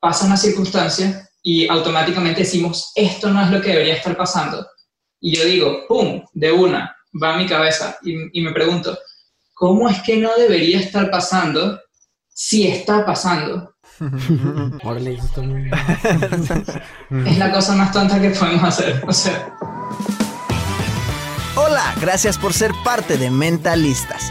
Pasa una circunstancia y automáticamente decimos, esto no es lo que debería estar pasando. Y yo digo, ¡pum! De una, va a mi cabeza y, y me pregunto, ¿cómo es que no debería estar pasando si está pasando? Órale, eso está muy bien. Es la cosa más tonta que podemos hacer. O sea, Hola, gracias por ser parte de Mentalistas.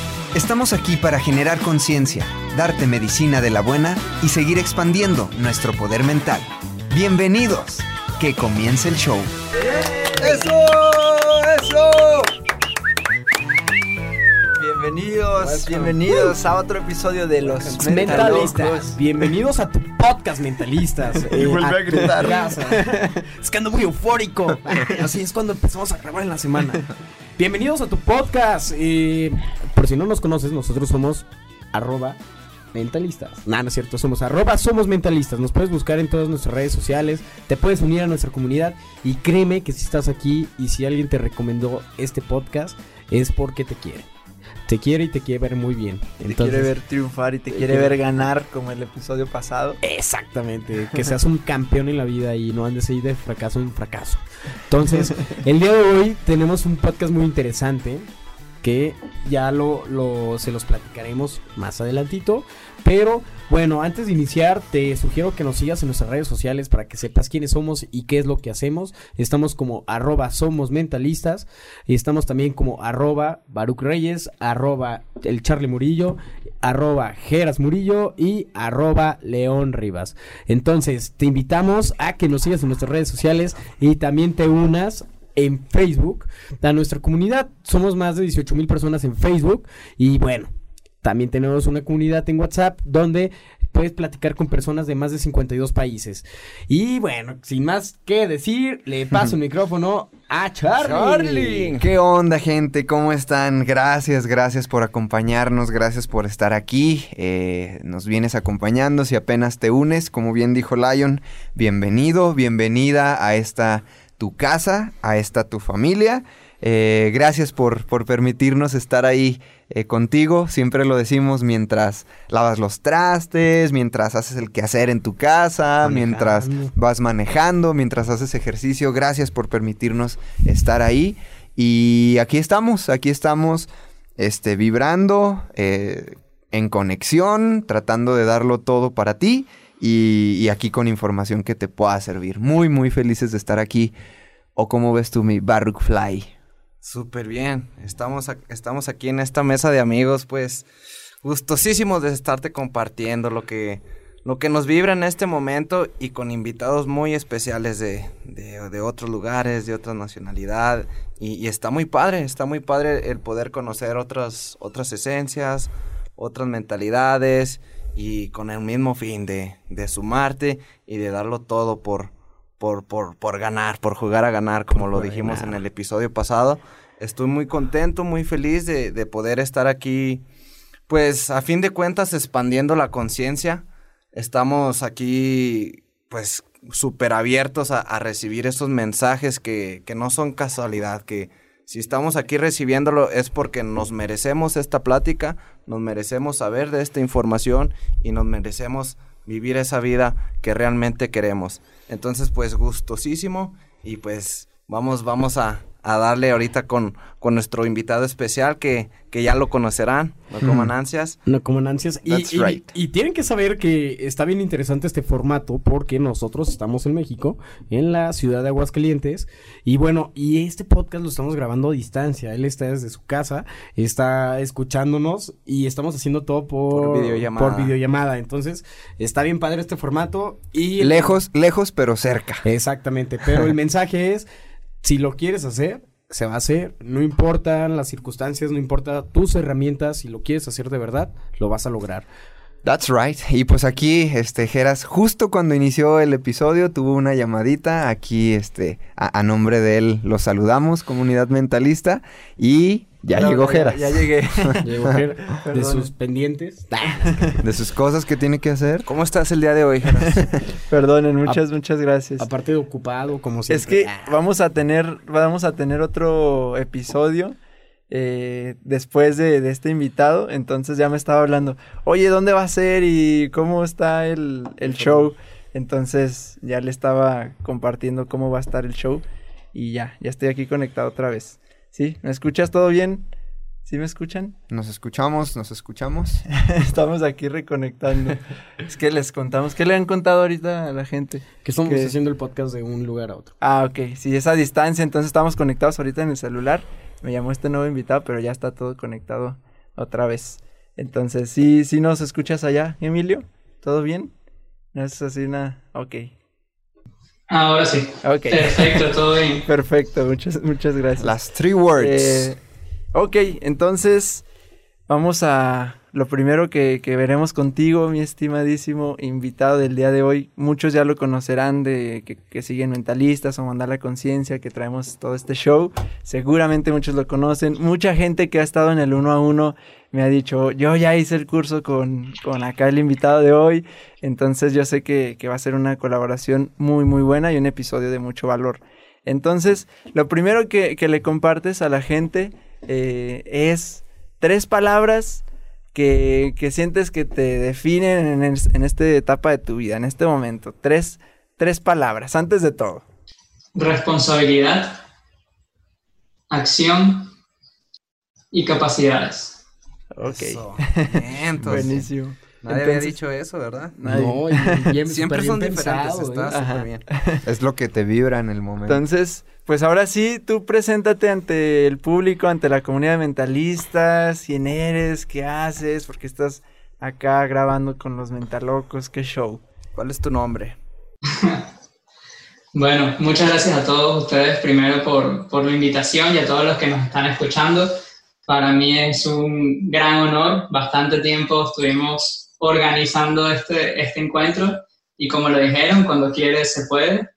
Estamos aquí para generar conciencia, darte medicina de la buena y seguir expandiendo nuestro poder mental. Bienvenidos. Que comience el show. ¡Eso! ¡Eso! Bienvenidos, bienvenidos a otro episodio de los Mentalistas. Bienvenidos a tu podcast Mentalistas. Eh, vuelve a gritar. tu casa. es que ando muy eufórico. Así es cuando empezamos a grabar en la semana. Bienvenidos a tu podcast. Eh, por si no nos conoces, nosotros somos arroba mentalistas. Nah, no es cierto, somos arroba somos mentalistas. Nos puedes buscar en todas nuestras redes sociales, te puedes unir a nuestra comunidad y créeme que si estás aquí y si alguien te recomendó este podcast es porque te quiere. Te quiere y te quiere ver muy bien. Te quiere ver triunfar y te quiere ver ganar como el episodio pasado. Exactamente, que seas un campeón en la vida y no andes ahí de fracaso en fracaso. Entonces, el día de hoy tenemos un podcast muy interesante que ya lo, se los platicaremos más adelantito. Pero bueno, antes de iniciar, te sugiero que nos sigas en nuestras redes sociales para que sepas quiénes somos y qué es lo que hacemos. Estamos como arroba somos mentalistas y estamos también como arroba Baruch Reyes, arroba el Charlie Murillo, arroba Geras Murillo y arroba León Rivas. Entonces, te invitamos a que nos sigas en nuestras redes sociales y también te unas en Facebook a nuestra comunidad. Somos más de 18 mil personas en Facebook y bueno, también tenemos una comunidad en WhatsApp donde puedes platicar con personas de más de 52 países. Y bueno, sin más que decir, le paso el micrófono a Charlie. ¿Qué onda, gente? ¿Cómo están? Gracias, gracias por acompañarnos, gracias por estar aquí. Eh, nos vienes acompañando. Si apenas te unes, como bien dijo Lion, bienvenido, bienvenida a esta tu casa, a esta tu familia. Eh, gracias por, por permitirnos estar ahí eh, contigo. Siempre lo decimos mientras lavas los trastes, mientras haces el quehacer en tu casa, mientras vas manejando, mientras haces ejercicio. Gracias por permitirnos estar ahí. Y aquí estamos, aquí estamos este, vibrando, eh, en conexión, tratando de darlo todo para ti. Y, aquí con información que te pueda servir. Muy, muy felices de estar aquí. ¿O cómo ves tú mi Baruch Fly? Súper bien. Estamos, estamos aquí en esta mesa de amigos, pues gustosísimos de estarte compartiendo lo que, lo que nos vibra en este momento y con invitados muy especiales de, de- de otros lugares, de otra nacionalidad. Y, y está muy padre, está muy padre el poder conocer otras, otras esencias, otras mentalidades y con el mismo fin de, de sumarte y de darlo todo por, por, por, por ganar, por jugar a ganar, como lo dijimos en el episodio pasado. Estoy muy contento, muy feliz de, de poder estar aquí, pues a fin de cuentas expandiendo la conciencia. Estamos aquí, pues, súper abiertos a, a recibir estos mensajes que, que no son casualidad, que Si estamos aquí recibiéndolo es porque nos merecemos esta plática, nos merecemos saber de esta información y nos merecemos vivir esa vida que realmente queremos. Entonces, pues gustosísimo y pues vamos, vamos a, a darle ahorita con, con nuestro invitado especial que, que ya lo conocerán, no coman ansias. No coman ansias. Y, That's y- right. y tienen que saber que está bien interesante este formato porque nosotros estamos en México, en la ciudad de Aguascalientes. Y bueno, y este podcast lo estamos grabando a distancia. Él está desde su casa, está escuchándonos y estamos haciendo todo por, Por videollamada. por videollamada. Entonces, está bien padre este formato. Y Lejos, lejos, pero cerca. Exactamente, pero el mensaje es, si lo quieres hacer, se va a hacer, no importan las circunstancias, no importa tus herramientas, si lo quieres hacer de verdad, lo vas a lograr. That's right. Y pues aquí, este, Geras, justo cuando inició el episodio, tuvo una llamadita. Aquí, este, a, a nombre de él, los saludamos, comunidad mentalista. Y ya No, llegó Geras. Ya, ya llegué. Llegó de sus pendientes. De sus cosas que tiene que hacer. ¿Cómo estás el día de hoy, Geras? Perdonen, muchas, muchas gracias. Aparte de ocupado, como Es siempre. que Ah, vamos a tener, vamos a tener otro episodio eh, después de, de este invitado. Entonces ya me estaba hablando, oye, ¿dónde va a ser y cómo está el, el show? Entonces ya le estaba compartiendo cómo va a estar el show. Y ya, ya estoy aquí conectado otra vez. ¿Sí? ¿Me escuchas todo bien? ¿Sí me escuchan? Nos escuchamos, nos escuchamos. Estamos aquí reconectando. es que les contamos. ¿Qué le han contado ahorita a la gente? que estamos que- haciendo el podcast de un lugar a otro. Ah, ok. Sí, esa distancia, entonces estamos conectados ahorita en el celular. Me llamó este nuevo invitado, pero ya está todo conectado otra vez. Entonces, sí, sí nos escuchas allá, Emilio. ¿Todo bien? No es así nada. Ok. Ahora sí. Ok. Perfecto, todo bien. Perfecto, muchas, muchas gracias. Las three words. Eh, ok, entonces vamos a lo primero que, que veremos contigo, mi estimadísimo invitado del día de hoy. Muchos ya lo conocerán de que, siguen mentalistas o mandar la conciencia, que traemos todo este show. Seguramente muchos lo conocen. Mucha gente que ha estado en el uno a uno me ha dicho, yo ya hice el curso con, con acá el invitado de hoy. Entonces yo sé que, que va a ser una colaboración muy, muy buena y un episodio de mucho valor. Entonces, lo primero que, que le compartes a la gente eh, es tres palabras que, que sientes que te definen en, es- en esta etapa de tu vida, en este momento. Tres, tres palabras, antes de todo. Responsabilidad, acción y capacidades. Ok. Eso. Bien, entonces, Buenísimo. Nadie había dicho eso, ¿verdad? Nadie. No, y Siempre son bien diferentes, pensado, está ¿eh? Súper bien. Es lo que te vibra en el momento. Entonces, pues ahora sí, tú preséntate ante el público, ante la comunidad de mentalistas, quién eres, qué haces, porque estás acá grabando con los mentalocos, qué show. ¿Cuál es tu nombre? Bueno, muchas gracias a todos ustedes primero por, por la invitación y a todos los que nos están escuchando. Para mí es un gran honor. Bastante tiempo estuvimos organizando este, este encuentro y como lo dijeron, cuando quieres se puede.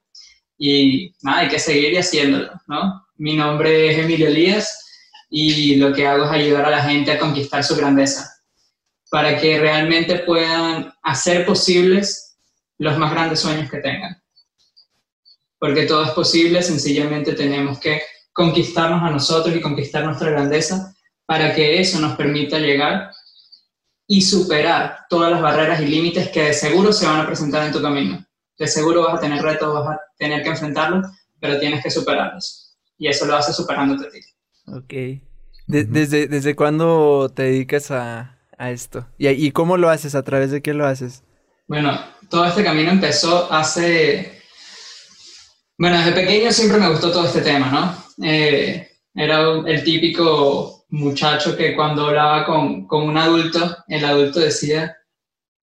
Y nada, hay que seguir haciéndolo, ¿no? Mi nombre es Emilio Elías y lo que hago es ayudar a la gente a conquistar su grandeza para que realmente puedan hacer posibles los más grandes sueños que tengan porque todo es posible, sencillamente tenemos que conquistarnos a nosotros y conquistar nuestra grandeza para que eso nos permita llegar y superar todas las barreras y límites que de seguro se van a presentar en tu camino. De seguro vas a tener retos, vas a tener que enfrentarlos, pero tienes que superarlos. Y eso lo haces superándote a ti. Ok. De- desde, ¿Desde cuándo te dedicas a, a esto? ¿Y, ¿Y cómo lo haces? ¿A través de qué lo haces? Bueno, todo este camino empezó hace... Bueno, desde pequeño siempre me gustó todo este tema, ¿no? Eh, era el típico muchacho que cuando hablaba con, con un adulto, el adulto decía,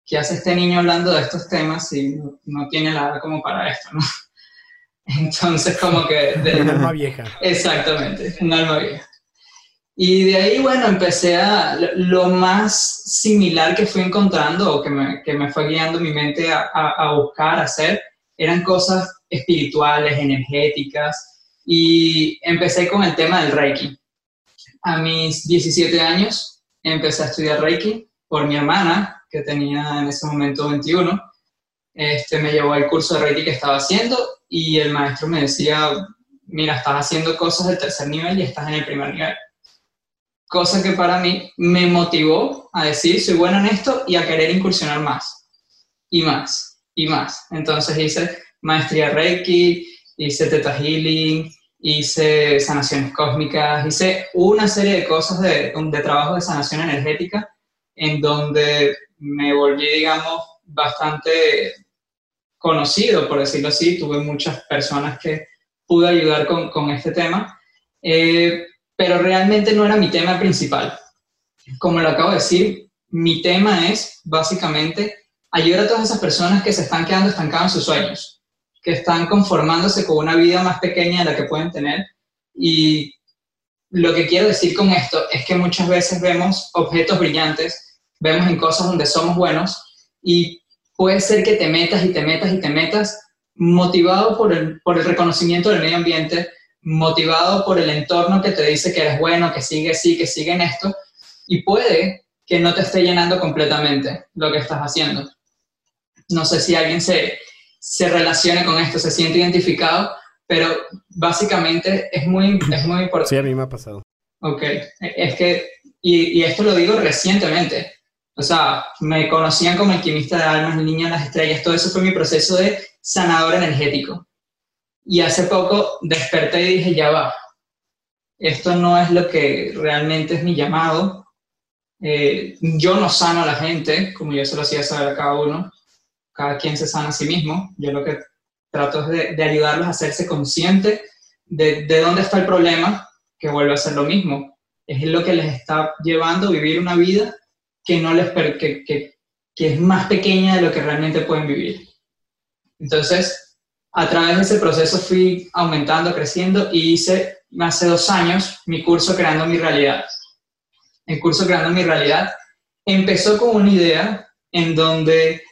¿qué hace este niño hablando de estos temas si no, no tiene la edad como para esto, ¿no? Entonces, como que... de- Un alma vieja. Exactamente, un alma vieja. Y de ahí, bueno, empecé a... lo- Lo más similar que fui encontrando o que me, que me fue guiando mi mente a, a- a buscar, a hacer, eran cosas espirituales, energéticas. Y empecé con el tema del Reiki. A mis 17 años empecé a estudiar Reiki por mi hermana, que tenía en ese momento 21. Este, me llevó al curso de Reiki que estaba haciendo y el maestro me decía, mira, estás haciendo cosas del tercer nivel y estás en el primer nivel. Cosa que para mí me motivó a decir, soy bueno en esto y a querer incursionar más, y más, y más. Entonces hice maestría Reiki, hice Theta Healing, hice sanaciones cósmicas, hice una serie de cosas de, de trabajo de sanación energética en donde me volví, digamos, bastante conocido, por decirlo así. Tuve muchas personas que pude ayudar con, con este tema, eh, pero realmente no era mi tema principal. Como lo acabo de decir, mi tema es básicamente ayudar a todas esas personas que se están quedando estancadas en sus sueños, que están conformándose con una vida más pequeña de la que pueden tener. Y lo que quiero decir con esto es que muchas veces vemos objetos brillantes, vemos en cosas donde somos buenos y puede ser que te metas y te metas y te metas motivado por el, por el reconocimiento del medio ambiente, motivado por el entorno que te dice que eres bueno, que sigue así, que sigue en esto, y puede que no te esté llenando completamente lo que estás haciendo. No sé si alguien se, se relacione con esto, se siente identificado, pero básicamente es muy, es muy importante. Sí, a mí me ha pasado. Ok, es que, y, y esto lo digo recientemente, o sea, me conocían como alquimista de almas, el niño de las estrellas, todo eso fue mi proceso de sanador energético. Y hace poco desperté y dije, ya va, esto no es lo que realmente es mi llamado. Eh, yo no sano a la gente, como yo se lo hacía saber a cada uno. Cada quien se sana a sí mismo. Yo lo que trato es de, ayudarlos a hacerse consciente de, de, dónde está el problema, que vuelve a ser lo mismo. Es lo que les está llevando a vivir una vida que, no les, que, que, que es más pequeña de lo que realmente pueden vivir. Entonces, a través de ese proceso fui aumentando, creciendo y hice hace dos años mi curso Creando mi realidad. El curso Creando mi realidad empezó con una idea en donde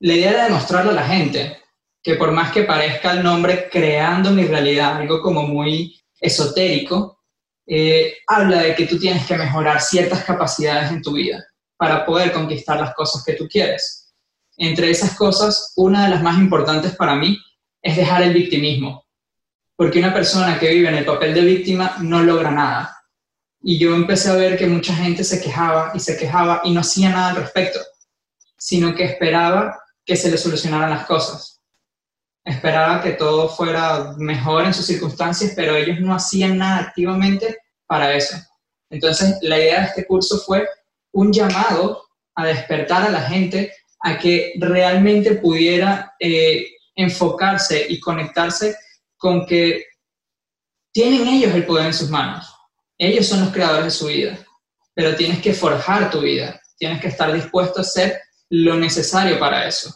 la idea era demostrarle a la gente que por más que parezca el nombre Creando mi realidad, algo como muy esotérico, eh, habla de que tú tienes que mejorar ciertas capacidades en tu vida para poder conquistar las cosas que tú quieres. Entre esas cosas, una de las más importantes para mí es dejar el victimismo, porque una persona que vive en el papel de víctima no logra nada. Y yo empecé a ver que mucha gente se quejaba y se quejaba y no hacía nada al respecto, sino que esperaba que se le solucionaran las cosas. Esperaba que todo fuera mejor en sus circunstancias, pero ellos no hacían nada activamente para eso. Entonces, la idea de este curso fue un llamado a despertar a la gente a que realmente pudiera eh, enfocarse y conectarse con que tienen ellos el poder en sus manos. Ellos son los creadores de su vida, pero tienes que forjar tu vida, tienes que estar dispuesto a hacer lo necesario para eso.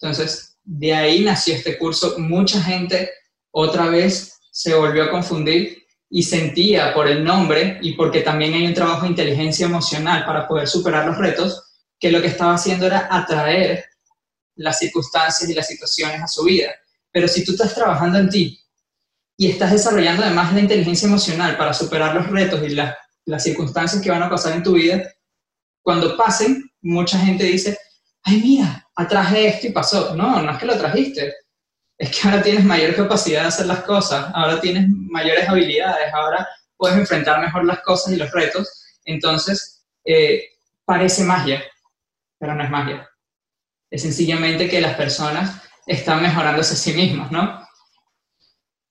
Entonces, de ahí nació este curso. Mucha gente otra vez se volvió a confundir y sentía por el nombre y porque también hay un trabajo de inteligencia emocional para poder superar los retos, que lo que estaba haciendo era atraer las circunstancias y las situaciones a su vida. Pero si tú estás trabajando en ti y estás desarrollando además la inteligencia emocional para superar los retos y las circunstancias que van a pasar en tu vida, cuando pasen, mucha gente dice, ay mira, atraje esto y pasó. No, no es que lo trajiste, es que ahora tienes mayor capacidad de hacer las cosas, ahora tienes mayores habilidades, ahora puedes enfrentar mejor las cosas y los retos. Entonces, eh, parece magia, pero no es magia. Es sencillamente que las personas están mejorándose a sí mismas, ¿no?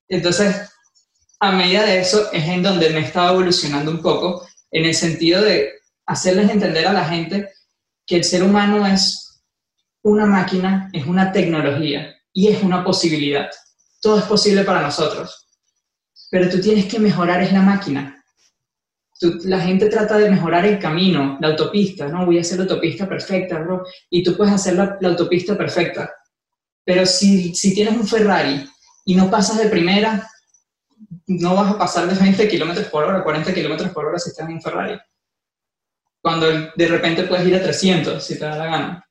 Entonces, a medida de eso es en donde me estaba evolucionando un poco, en el sentido de hacerles entender a la gente que el ser humano es una máquina, es una tecnología y es una posibilidad. Todo es posible para nosotros. Pero tú tienes que mejorar es la máquina la gente trata de mejorar el camino, la autopista, ¿no? Voy a hacer la autopista perfecta, bro. Y tú puedes hacer la, autopista perfecta. Pero si, si, tienes un Ferrari y no pasas de primera, no vas a pasar de 20 kilómetros por hora, 40 kilómetros por hora si estás en un Ferrari. Cuando de repente puedes ir a 300 si te da la gana.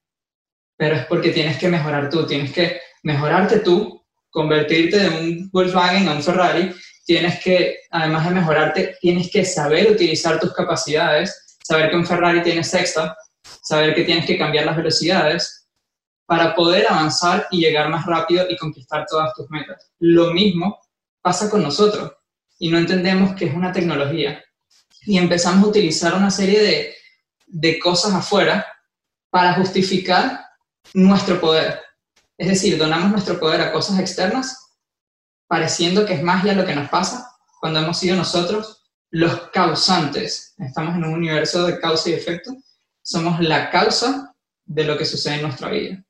Pero es porque tienes que mejorar tú, tienes que mejorarte tú, convertirte de un Volkswagen a un Ferrari tienes que, además de mejorarte, tienes que saber utilizar tus capacidades, saber que un Ferrari tiene sexta, saber que tienes que cambiar las velocidades para poder avanzar y llegar más rápido y conquistar todas tus metas. Lo mismo pasa con nosotros y no entendemos que es una tecnología. Y empezamos a utilizar una serie de, de cosas afuera para justificar nuestro poder. Es decir, donamos nuestro poder a cosas externas, pareciendo que es magia lo que nos pasa, cuando hemos sido nosotros los causantes. Estamos en un universo de causa y efecto. Somos la causa de lo que sucede en nuestra vida.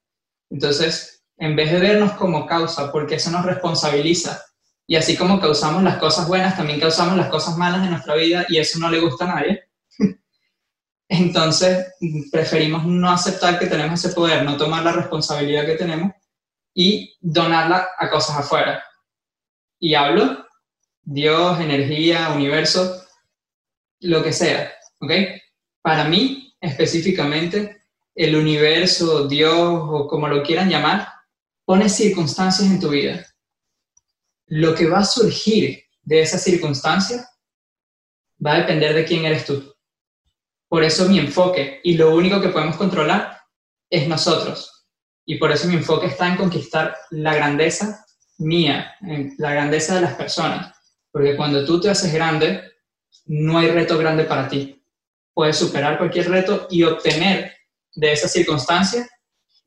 Entonces, en vez de vernos como causa, porque eso nos responsabiliza, y así como causamos las cosas buenas, también causamos las cosas malas en nuestra vida, y eso no le gusta a nadie. Entonces, preferimos no aceptar que tenemos ese poder, no tomar la responsabilidad que tenemos y donarla a cosas afuera. Y hablo, Dios, energía, universo, lo que sea, ¿ok? Para mí, específicamente, el universo, Dios o como lo quieran llamar, pone circunstancias en tu vida. Lo que va a surgir de esa circunstancia va a depender de quién eres tú. Por eso mi enfoque y lo único que podemos controlar es nosotros. Y por eso mi enfoque está en conquistar la grandeza mía, en la grandeza de las personas. Porque cuando tú te haces grande, no hay reto grande para ti. Puedes superar cualquier reto y obtener de esa circunstancia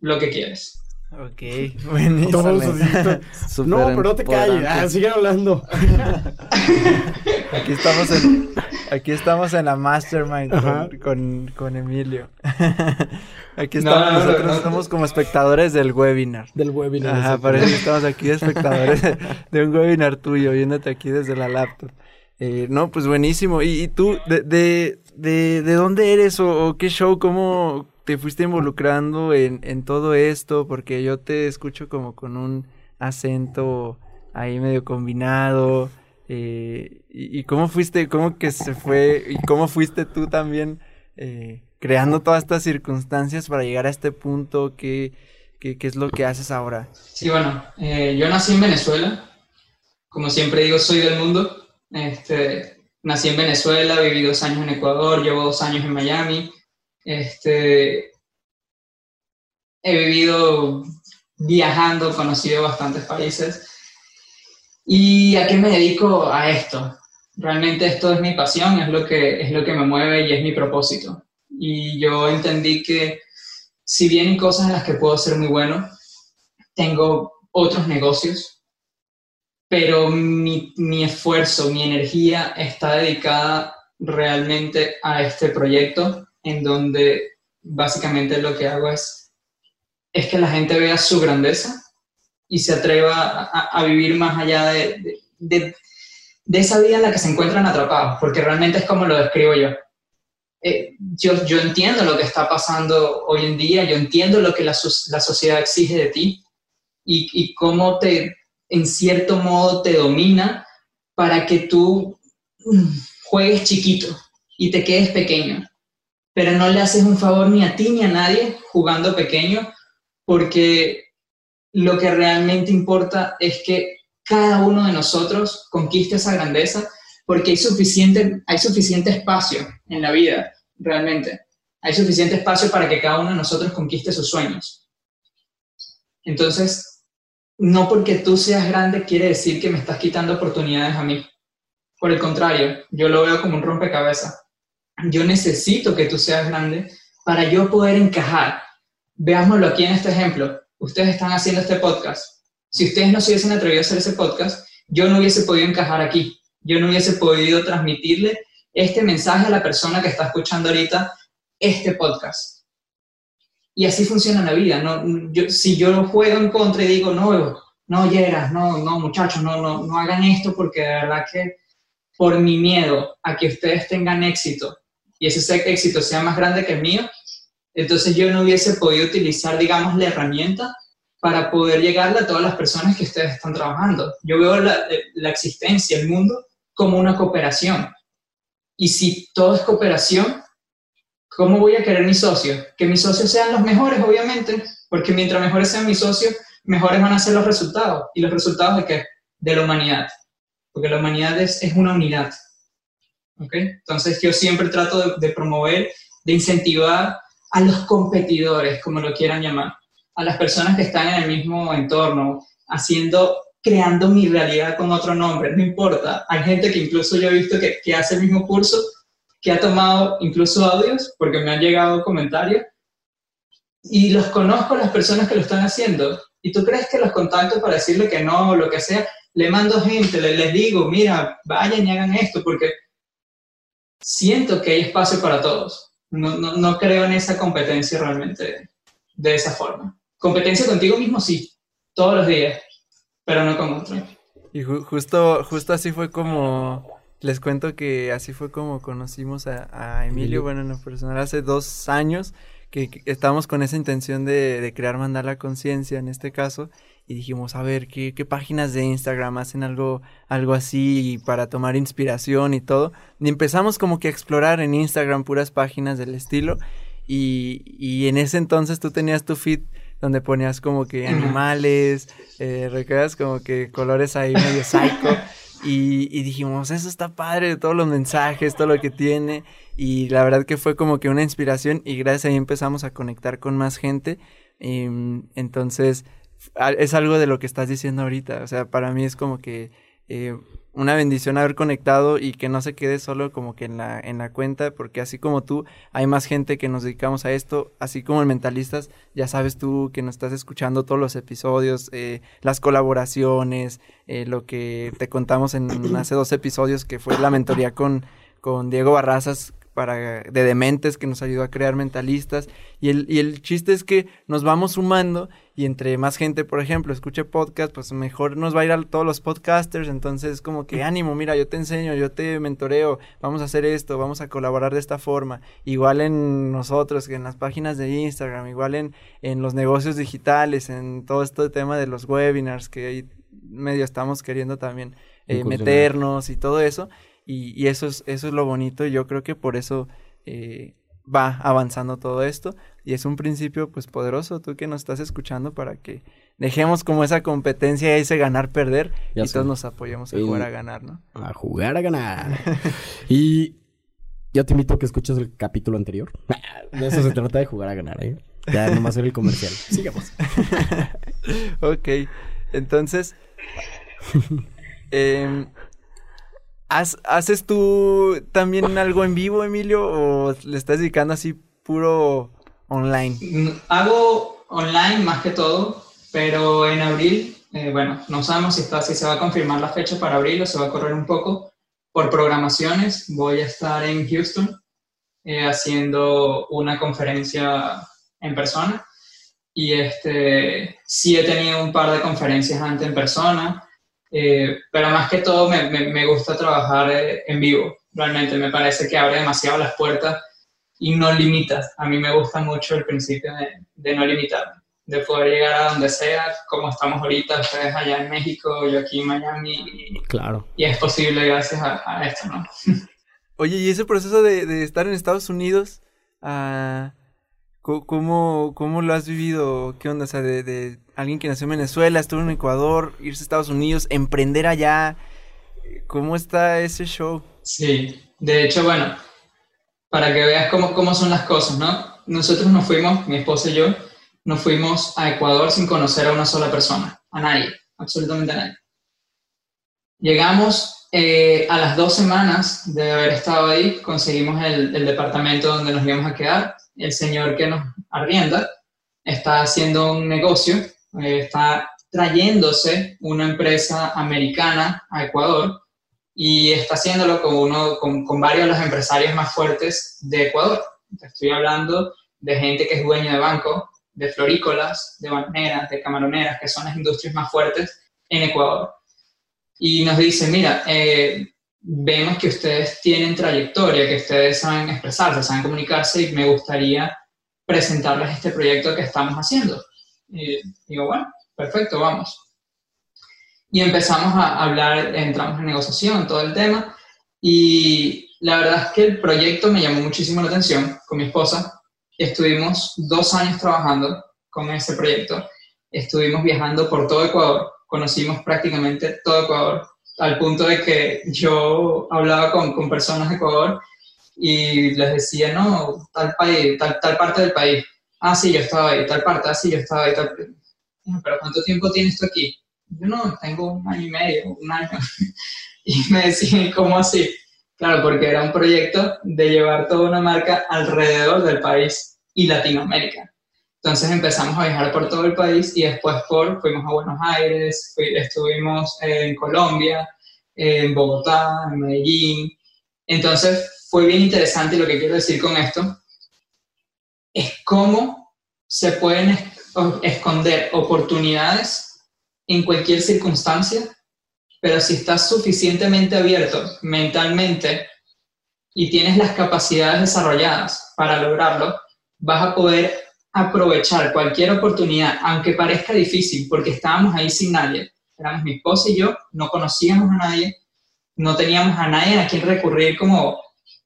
lo que quieres. Ok, buenísimo. no, pero no te calles, ah, sigue hablando. aquí, estamos en, aquí estamos en la Mastermind con, con, Emilio. aquí estamos, nosotros estamos como espectadores del webinar. Del webinar. Ajá, parece que estamos aquí espectadores de un webinar tuyo, viéndote aquí desde la laptop. Eh, no, pues buenísimo. ¿Y, tú, de, de, de, de, dónde eres o, o qué show, cómo, te fuiste involucrando en, en todo esto? Porque yo te escucho como con un acento ahí medio combinado. Eh, y, cómo fuiste, cómo que se fue, y cómo fuiste tú también eh, creando todas estas circunstancias para llegar a este punto, ¿qué, qué, qué es lo que haces ahora? Sí, bueno, eh, yo nací en Venezuela, como siempre digo, soy del mundo, este, nací en Venezuela, viví dos años en Ecuador, llevo dos años en Miami, este, he vivido viajando, conocido bastantes países. ¿Y a qué me dedico a esto? Realmente esto es mi pasión, es lo que, es lo que me mueve y es mi propósito. Y yo entendí que si bien hay cosas en las que puedo ser muy bueno, tengo otros negocios, pero mi, mi esfuerzo, mi energía está dedicada realmente a este proyecto en donde básicamente lo que hago es, es que la gente vea su grandeza y se atreva a, vivir más allá de, de, esa vida en la que se encuentran atrapados, porque realmente es como lo describo yo. Eh, yo, yo entiendo lo que está pasando hoy en día, yo entiendo lo que la, la sociedad exige de ti y, y cómo te, en cierto modo, te domina para que tú mm, juegues chiquito y te quedes pequeño pero no le haces un favor ni a ti ni a nadie jugando pequeño, porque lo que realmente importa es que cada uno de nosotros conquiste esa grandeza, porque hay suficiente, hay suficiente espacio en la vida, realmente. Hay suficiente espacio para que cada uno de nosotros conquiste sus sueños. Entonces, no porque tú seas grande quiere decir que me estás quitando oportunidades a mí. Por el contrario, yo lo veo como un rompecabezas yo necesito que tú seas grande para yo poder encajar. Veámoslo aquí en este ejemplo. Ustedes están haciendo este podcast. Si ustedes no se hubiesen atrevido a hacer ese podcast, yo no hubiese podido encajar aquí. Yo no hubiese podido transmitirle este mensaje a la persona que está escuchando ahorita este podcast. Y así funciona la vida. No, si yo juego en contra y digo, no, no llegas, no, no, muchachos, no, no, no hagan esto porque de verdad que por mi miedo a que ustedes tengan éxito y ese éxito sea más grande que el mío, entonces yo no hubiese podido utilizar, digamos, la herramienta para poder llegarle a todas las personas que ustedes están trabajando. Yo veo la, la existencia, el mundo, como una cooperación. Y si todo es cooperación, ¿cómo voy a querer mis socios? Que mis socios sean los mejores, obviamente, porque mientras mejores sean mis socios, mejores van a ser los resultados. ¿Y los resultados de qué? De la humanidad. Porque la humanidad es, es una unidad. Entonces yo siempre trato de, promover, de incentivar a los competidores, como lo quieran llamar, a las personas que están en el mismo entorno, haciendo creando mi realidad con otro nombre, no importa. Hay gente que incluso yo he visto que, que hace el mismo curso, que ha tomado incluso audios, porque me han llegado comentarios, y los conozco las personas que lo están haciendo. ¿Y tú crees que los contacto para decirle que no o lo que sea? Le mando gente, les, les digo, mira, vayan y hagan esto, porque siento que hay espacio para todos. No, no, no creo en esa competencia realmente de esa forma. Competencia contigo mismo, sí, todos los días, pero no con otro. Y ju- justo, justo así fue como, les cuento que así fue como conocimos a, a Emilio, Emilio. bueno, en lo personal, hace dos años que, que estábamos con esa intención de, de crear Mandala Conciencia en este caso, y dijimos, a ver, ¿qué, qué páginas de Instagram hacen algo, algo así para tomar inspiración y todo? Y empezamos como que a explorar en Instagram puras páginas del estilo, y, y en ese entonces tú tenías tu feed donde ponías como que animales, eh, recuerdas como que colores ahí medio psycho. Y, y dijimos, eso está padre, todos los mensajes, todo lo que tiene. Y la verdad que fue como que una inspiración y gracias a ahí empezamos a conectar con más gente. Em, entonces, a- es algo de lo que estás diciendo ahorita. O sea, para mí es como que eh, una bendición haber conectado y que no se quede solo como que en la, en la cuenta, porque así como tú, hay más gente que nos dedicamos a esto, así como en Mentalistas, ya sabes tú que nos estás escuchando todos los episodios, eh, las colaboraciones, eh, lo que te contamos en hace dos episodios que fue la mentoría con, con Diego Barrazas para, de Dementes que nos ayudó a crear mentalistas. Y el, y el chiste es que nos vamos sumando y entre más gente, por ejemplo, escuche podcast, pues mejor nos va a ir a todos los podcasters, entonces como que ánimo, mira, yo te enseño, yo te mentoreo, vamos a hacer esto, vamos a colaborar de esta forma, igual en nosotros, que en las páginas de Instagram, igual en, en los negocios digitales, en todo este tema de los webinars que ahí medio estamos queriendo también eh, meternos y todo eso, y, y eso es, eso es lo bonito, y yo creo que por eso eh, va avanzando todo esto, y es un principio pues poderoso, tú que nos estás escuchando, para que dejemos como esa competencia, ese ganar-perder, Ya y sé. todos nos apoyemos a Y- jugar a ganar, ¿no? A jugar a ganar. y ya te invito a que escuches el capítulo anterior. De eso se trata de jugar a ganar, ¿eh? Ya nomás era el comercial. Sigamos. ok, entonces, em, ¿has- ¿haces tú también algo en vivo, Emilio, o le estás dedicando así puro online? Mm, Hago online más que todo, pero en abril, eh, bueno, no sabemos si, está, si se va a confirmar la fecha para abril o se va a correr un poco por programaciones. Voy a estar en Houston eh, haciendo una conferencia en persona y este, sí he tenido un par de conferencias antes en persona, eh, pero más que todo me, me- me gusta trabajar eh, en vivo. Realmente me parece que abre demasiado las puertas y no limita. A mí me gusta mucho el principio de, de no limitarme, de poder llegar a donde sea, como estamos ahorita, ustedes allá en México, yo aquí en Miami, Claro. y es posible gracias a, a esto, ¿no? Oye, ¿y ese proceso de, de estar en Estados Unidos, co- ¿cómo, ¿cómo lo has vivido? ¿Qué onda? O sea, de, de alguien que nació en Venezuela, estuvo en Ecuador, irse a Estados Unidos, emprender allá. ¿Cómo está ese show? Sí, de hecho, bueno, para que veas cómo, cómo son las cosas, ¿no? Nosotros nos fuimos, mi esposa y yo, nos fuimos a Ecuador sin conocer a una sola persona, a nadie, absolutamente a nadie. Llegamos eh, a las dos semanas de haber estado ahí, conseguimos el, el departamento donde nos íbamos a quedar. El señor que nos arrienda está haciendo un negocio, eh, está trayéndose una empresa americana a Ecuador y está haciéndolo con, uno, con, varios de los empresarios más fuertes de Ecuador. Estoy hablando de gente que es dueño de banco, de florícolas, de bananeras, de camaroneras, que son las industrias más fuertes en Ecuador. Y nos dice, mira, eh, vemos que ustedes tienen trayectoria, que ustedes saben expresarse, saben comunicarse y me gustaría presentarles este proyecto que estamos haciendo. Y digo, bueno, perfecto, vamos. Y empezamos a hablar, entramos en negociación, todo el tema. Y la verdad es que el proyecto me llamó muchísimo la atención con mi esposa. Estuvimos dos años trabajando con ese proyecto. Estuvimos viajando por todo Ecuador. Conocimos prácticamente todo Ecuador, al punto de que yo hablaba con, con personas de Ecuador y les decía, no, tal país, tal, tal parte del país. Ah, sí, yo estaba ahí, tal parte, ah, sí, yo estaba ahí, tal... Pero ¿cuánto tiempo tienes tú aquí? Yo no, tengo un año y medio, un año. Y me decían, ¿cómo así? Claro, porque era un proyecto de llevar toda una marca alrededor del país y Latinoamérica. Entonces empezamos a viajar por todo el país y después por, fuimos a Buenos Aires, estuvimos en Colombia, en Bogotá, en Medellín. Entonces fue bien interesante lo que quiero decir con esto es cómo se pueden esconder oportunidades en cualquier circunstancia, pero si estás suficientemente abierto mentalmente y tienes las capacidades desarrolladas para lograrlo, vas a poder aprovechar cualquier oportunidad, aunque parezca difícil, porque estábamos ahí sin nadie. Éramos mi esposa y yo, no conocíamos a nadie, no teníamos a nadie a quien recurrir como,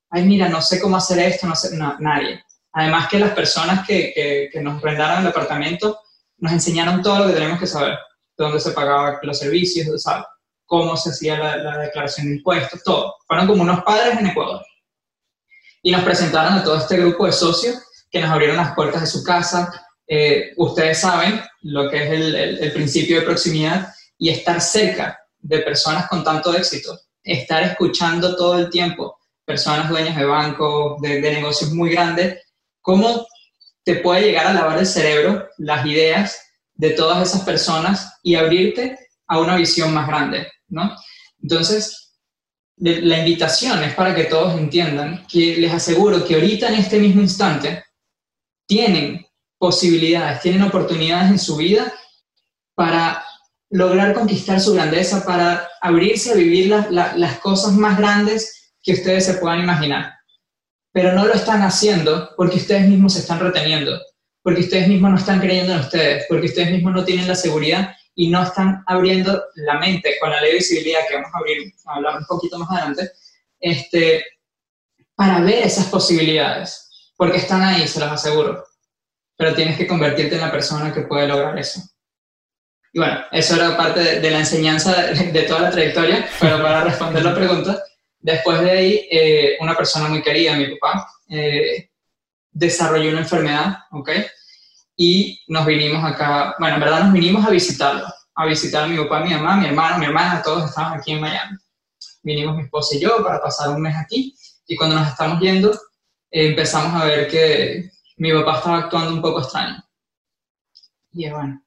ay, mira, no sé cómo hacer esto, no sé, nadie. Además que las personas que, que, nos rendaron el apartamento nos enseñaron todo lo que tenemos que saber, de dónde se pagaban los servicios, ¿sabes? cómo se hacía la, la, declaración de impuestos, todo. Fueron como unos padres en Ecuador. Y nos presentaron a todo este grupo de socios que nos abrieron las puertas de su casa. Eh, ustedes saben lo que es el, el, principio de proximidad y estar cerca de personas con tanto éxito, estar escuchando todo el tiempo personas dueñas de bancos, de, de negocios muy grandes, cómo te puede llegar a lavar el cerebro las ideas de todas esas personas y abrirte a una visión más grande, ¿no? Entonces, la invitación es para que todos entiendan que les aseguro que ahorita en este mismo instante tienen posibilidades, tienen oportunidades en su vida para lograr conquistar su grandeza, para abrirse a vivir las cosas más grandes que ustedes se puedan imaginar. Pero no lo están haciendo porque ustedes mismos se están reteniendo, porque ustedes mismos no están creyendo en ustedes, porque ustedes mismos no tienen la seguridad y no están abriendo la mente con la ley de visibilidad que vamos a abrir, a hablar un poquito más adelante, este, para ver esas posibilidades porque están ahí, se los aseguro. Pero tienes que convertirte en la persona que puede lograr eso. Y bueno, eso era parte de, la enseñanza de, toda la trayectoria, pero para responder la pregunta, después de ahí, eh, una persona muy querida, mi papá, eh, desarrolló una enfermedad, ¿ok? Y nos vinimos acá, bueno, en verdad nos vinimos a visitarlo, a visitar a mi papá, mi mamá, mi hermano, mi hermana, todos estaban aquí en Miami. Vinimos mi esposa y yo para pasar un mes aquí, y cuando nos estamos yendo, empezamos a ver que mi papá estaba actuando un poco extraño. Y bueno,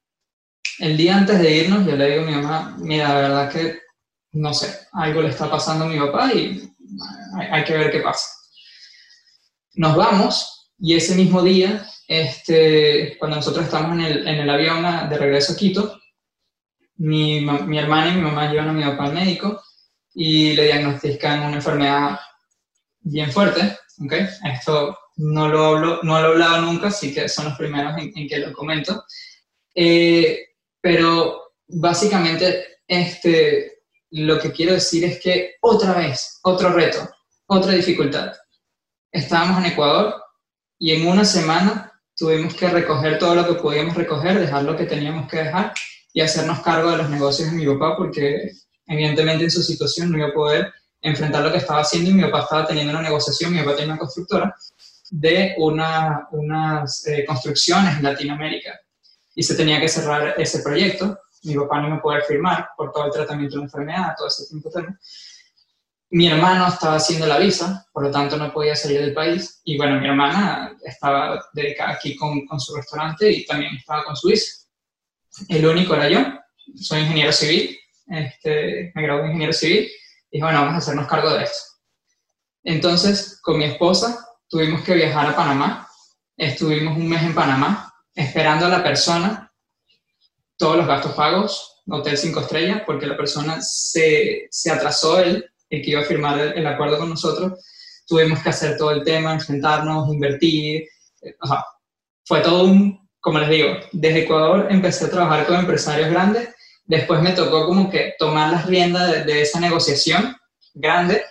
el día antes de irnos, yo le digo a mi mamá, mira, la verdad que, no sé, algo le está pasando a mi papá y hay, que ver qué pasa. Nos vamos y ese mismo día, este, cuando nosotros estamos en el, en el avión de regreso a Quito, mi, mi hermana y mi mamá llevan a mi papá al médico y le diagnostican una enfermedad bien fuerte, ¿okay? Esto no lo, hablo, no lo he hablado nunca, así que son los primeros en, que lo comento. Eh, pero básicamente este, lo que quiero decir es que otra vez, otro reto, otra dificultad. Estábamos en Ecuador y en una semana tuvimos que recoger todo lo que podíamos recoger, dejar lo que teníamos que dejar y hacernos cargo de los negocios de mi papá porque evidentemente en su situación no iba a poder enfrentar lo que estaba haciendo y mi papá estaba teniendo una negociación, mi papá tenía una constructora, de una, unas eh, construcciones en Latinoamérica. Y se tenía que cerrar ese proyecto. Mi papá no me podía firmar por todo el tratamiento de la enfermedad, todo ese tiempo. Mi hermano estaba haciendo la visa, por lo tanto no podía salir del país. Y bueno, mi hermana estaba dedicada aquí con, con su restaurante y también estaba con su visa. El único era yo. Soy ingeniero civil, este, me gradué de ingeniero civil Dije, bueno, vamos a hacernos cargo de esto. Entonces, con mi esposa tuvimos que viajar a Panamá. Estuvimos un mes en Panamá esperando a la persona, todos los gastos pagos, hotel cinco estrellas, porque la persona se, se atrasó, él, el que iba a firmar el, acuerdo con nosotros. Tuvimos que hacer todo el tema, enfrentarnos, invertir. Eh, o sea, fue todo un, como les digo, desde Ecuador empecé a trabajar con empresarios grandes Después me tocó como que tomar las riendas de, esa negociación grande.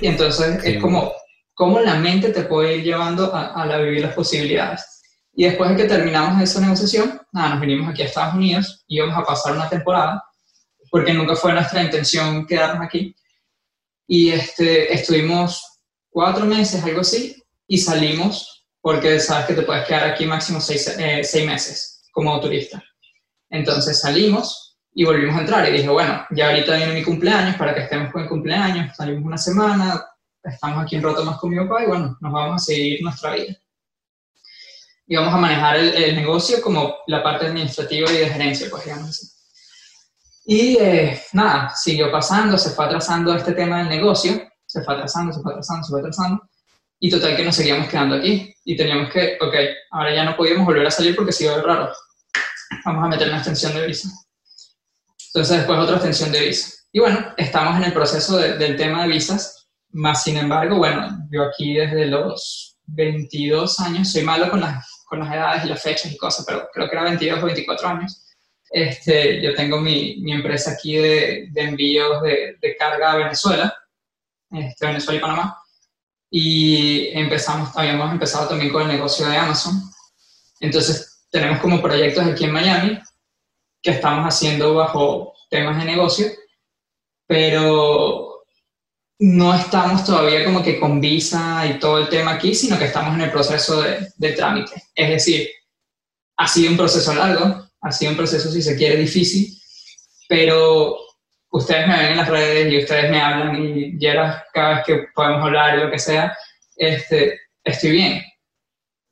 Y entonces es como, cómo la mente te puede ir llevando a, a, vivir las posibilidades. Y después de que terminamos esa negociación, nada, nos vinimos aquí a Estados Unidos, íbamos a pasar una temporada, porque nunca fue nuestra intención quedarnos aquí. Y este, estuvimos cuatro meses, algo así, y salimos, porque sabes que te puedes quedar aquí máximo seis, eh, seis meses como turista. Entonces salimos Y volvimos a entrar y dije, bueno, ya ahorita viene mi cumpleaños, para que estemos con el cumpleaños, salimos una semana, estamos aquí un rato más con mi papá y bueno, nos vamos a seguir nuestra vida. Y vamos a manejar el, negocio como la parte administrativa y de gerencia, pues digamos así. Y eh, nada, siguió pasando, se fue atrasando este tema del negocio, se fue atrasando, se fue atrasando, se fue atrasando. Y total que nos seguíamos quedando aquí. Y teníamos que, ok, ahora ya no podíamos volver a salir porque ver raro. Vamos a meter una extensión de visa. Entonces después otra extensión de visa. Y bueno, estamos en el proceso del tema de visas. Más sin embargo, bueno, yo aquí desde los 22 años, soy malo con las, con las edades y las fechas y cosas, pero creo que era 22 o 24 años. Este, yo tengo mi, mi empresa aquí de, de envíos de, de, carga a Venezuela, este, Venezuela y Panamá. Y empezamos, habíamos empezado también con el negocio de Amazon. Entonces, tenemos como proyectos aquí en Miami que estamos haciendo bajo temas de negocio, pero no estamos todavía como que con visa y todo el tema aquí, sino que estamos en el proceso de, trámite. Es decir, ha sido un proceso largo, ha sido un proceso, si se quiere, difícil, pero ustedes me ven en las redes y ustedes me hablan y ya cada vez que podemos hablar lo que sea, este, estoy bien.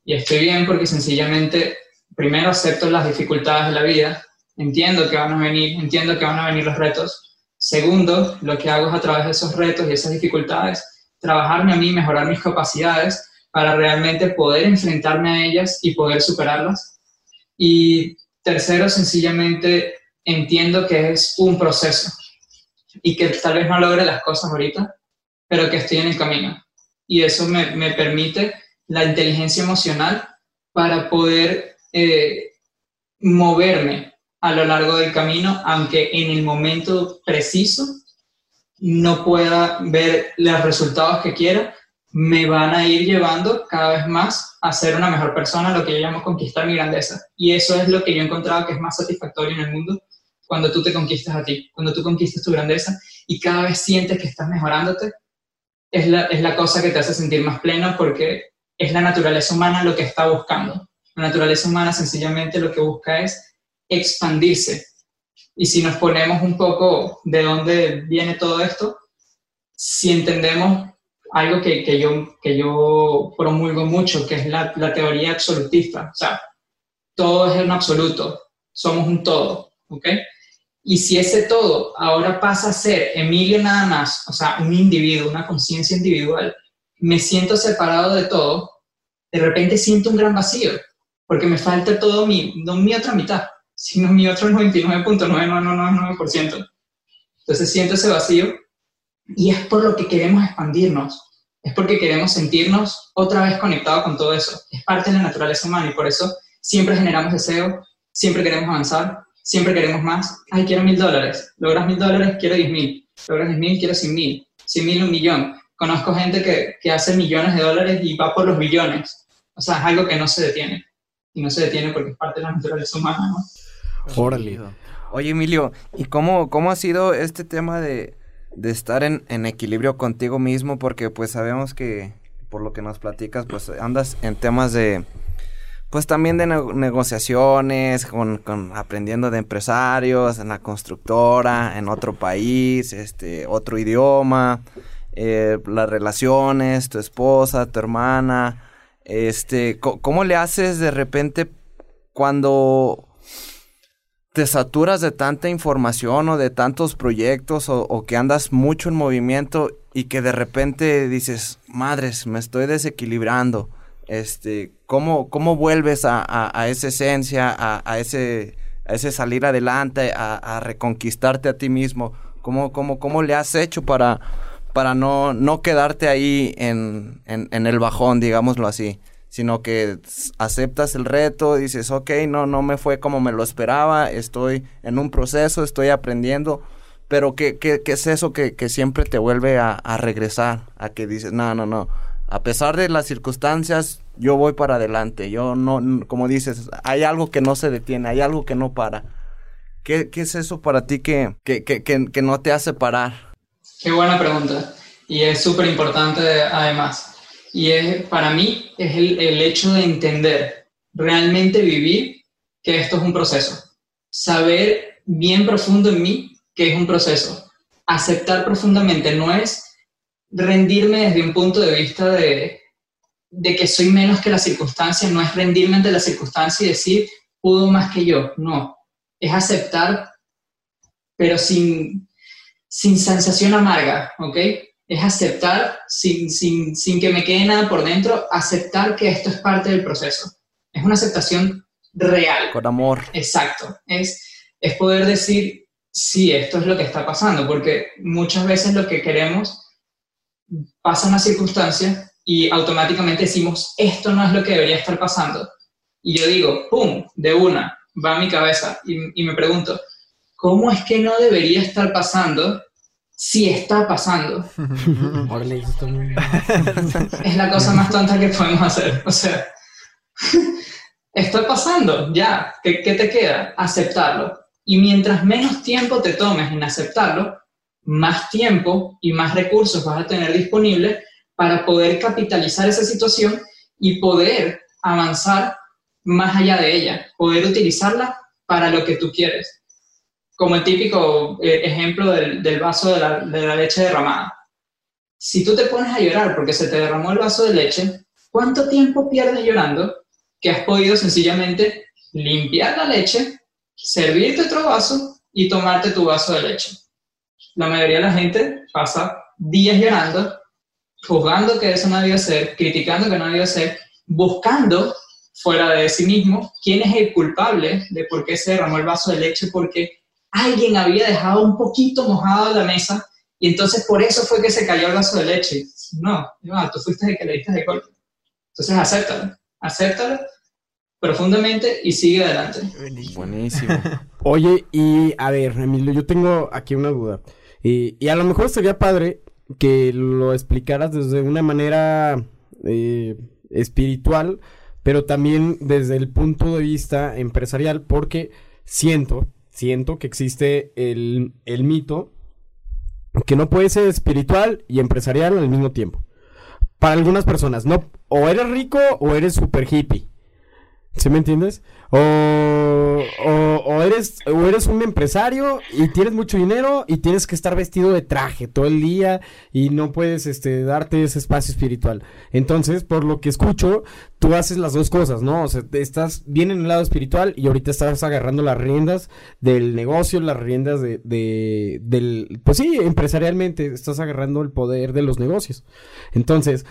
Y estoy bien porque sencillamente, primero acepto las dificultades de la vida, entiendo que van a venir, entiendo que van a venir los retos. Segundo, lo que hago es a través de esos retos y esas dificultades, trabajarme a mí, mejorar mis capacidades para realmente poder enfrentarme a ellas y poder superarlas. Y tercero, sencillamente entiendo que es un proceso y que tal vez no logre las cosas ahorita, pero que estoy en el camino. Y eso me, me permite la inteligencia emocional para poder eh, moverme a lo largo del camino, aunque en el momento preciso no pueda ver los resultados que quiera, me van a ir llevando cada vez más a ser una mejor persona, lo que yo llamo conquistar mi grandeza. Y eso es lo que yo he encontrado que es más satisfactorio en el mundo, cuando tú te conquistas a ti, cuando tú conquistas tu grandeza y cada vez sientes que estás mejorándote, es la, es la cosa que te hace sentir más pleno porque es la naturaleza humana lo que está buscando. La naturaleza humana sencillamente lo que busca es expandirse. Y si nos ponemos un poco de dónde viene todo esto, si entendemos algo que, que yo, que yo promulgo mucho, que es la, la teoría absolutista, o sea, todo es un absoluto, somos un todo, ¿ok? Y si ese todo ahora pasa a ser Emilio nada más, o sea, un individuo, una conciencia individual, me siento separado de todo, de repente siento un gran vacío, porque me falta todo mi, no mi otra mitad, sino mi otro 99.999%. Entonces siento ese vacío y es por lo que queremos expandirnos, es porque queremos sentirnos otra vez conectados con todo eso. Es parte de la naturaleza humana y por eso siempre generamos deseo, siempre queremos avanzar, siempre queremos más. Ay, quiero mil dólares. Logras mil dólares, quiero diez mil. Logras diez mil, quiero cien mil. Cien mil, un millón. Conozco gente que, que hace millones de dólares y va por los billones. O sea, es algo que no se detiene. Y no se detiene porque es parte de la naturaleza humana, ¿no? Órale. Oye, Emilio, ¿y cómo, cómo ha sido este tema de, de estar en, en, equilibrio contigo mismo? Porque pues sabemos que, por lo que nos platicas, pues andas en temas de, pues también de negociaciones, con, con, aprendiendo de empresarios, en la constructora, en otro país, este, otro idioma, eh, las relaciones, tu esposa, tu hermana, este, ¿cómo le haces de repente cuando te saturas de tanta información o de tantos proyectos o, que andas mucho en movimiento y que de repente dices, madres, me estoy desequilibrando? este, ¿cómo, cómo vuelves a, a, esa esencia, a, ese, a ese salir adelante, a, reconquistarte a ti mismo? ¿Cómo, cómo, cómo le has hecho para, para no, no quedarte ahí en, en, el bajón, digámoslo así? Sino que aceptas el reto, dices, ok, no, no me fue como me lo esperaba, estoy en un proceso, estoy aprendiendo, pero ¿qué, qué, qué es eso que, que siempre te vuelve a, regresar? A que dices, no, no, no, a pesar de las circunstancias, yo voy para adelante. Yo no, como dices, hay algo que no se detiene, hay algo que no para. ¿Qué, qué es eso para ti que, que, que, que, no te hace parar? Qué buena pregunta. Y es súper importante además. Y es, para mí es el, el hecho de entender, realmente vivir que esto es un proceso. Saber bien profundo en mí que es un proceso. Aceptar profundamente no es rendirme desde un punto de vista de, de que soy menos que la circunstancia, no es rendirme ante la circunstancia y decir, pudo más que yo, no. Es aceptar, pero sin, sin sensación amarga, ¿ok? Es aceptar sin, sin, sin que me quede nada por dentro, aceptar que esto es parte del proceso. Es una aceptación real. Con amor. Exacto. Es, es poder decir, sí, esto es lo que está pasando, porque muchas veces lo que queremos pasa una circunstancia y automáticamente decimos, esto no es lo que debería estar pasando. Y yo digo, ¡pum!, de una, va a mi cabeza y, me pregunto, ¿cómo es que no debería estar pasando si está pasando? es la cosa más tonta que podemos hacer. O sea, está pasando, ya, ¿qué, ¿qué te queda? Aceptarlo. Y mientras menos tiempo te tomes en aceptarlo, más tiempo y más recursos vas a tener disponibles para poder capitalizar esa situación y poder avanzar más allá de ella, poder utilizarla para lo que tú quieres. Como el típico eh, ejemplo del, vaso de la, leche derramada. Si tú te pones a llorar porque se te derramó el vaso de leche, ¿cuánto tiempo pierdes llorando que has podido sencillamente limpiar la leche, servirte otro vaso y tomarte tu vaso de leche? la mayoría de la gente pasa días llorando, juzgando que eso no debió ser, criticando que no debió ser, buscando fuera de sí mismo quién es el culpable de por qué se derramó el vaso de leche, porque alguien había dejado un poquito mojado la mesa y entonces por eso fue que se cayó el vaso de leche. No, no tú fuiste el que le diste de golpe. Entonces acéptalo, acéptalo profundamente y sigue adelante. Buenísimo. Oye, y a ver, Emilio, yo tengo aquí una duda. Y, a lo mejor sería padre que lo explicaras desde una manera eh, espiritual, pero también desde el punto de vista empresarial, porque siento, siento que existe el, el mito que no puede ser espiritual y empresarial al mismo tiempo. Para algunas personas, no, o eres rico o eres super hippie. ¿Sí me entiendes? O, eres, o eres un empresario y tienes mucho dinero y tienes que estar vestido de traje todo el día y no puedes este, darte ese espacio espiritual. Entonces, por lo que escucho, tú haces las dos cosas, ¿no? O sea, estás bien en el lado espiritual y ahorita estás agarrando las riendas del negocio, las riendas de, de del, pues sí, empresarialmente estás agarrando el poder de los negocios. Entonces,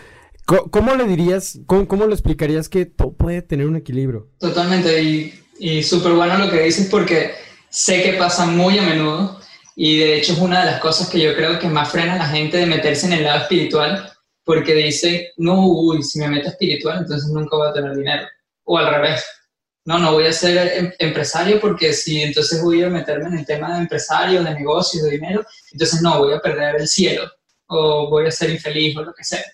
¿Cómo, le dirías, cómo, le explicarías que todo puede tener un equilibrio? Totalmente, y, y súper bueno lo que dices porque sé que pasa muy a menudo y de hecho es una de las cosas que yo creo que más frena a la gente de meterse en el lado espiritual porque dice, no, uy, si me meto espiritual entonces nunca voy a tener dinero. O al revés, no, no voy a ser em, empresario porque si entonces voy a meterme en el tema de empresario, de negocios, de dinero, entonces no, voy a perder el cielo o voy a ser infeliz o lo que sea.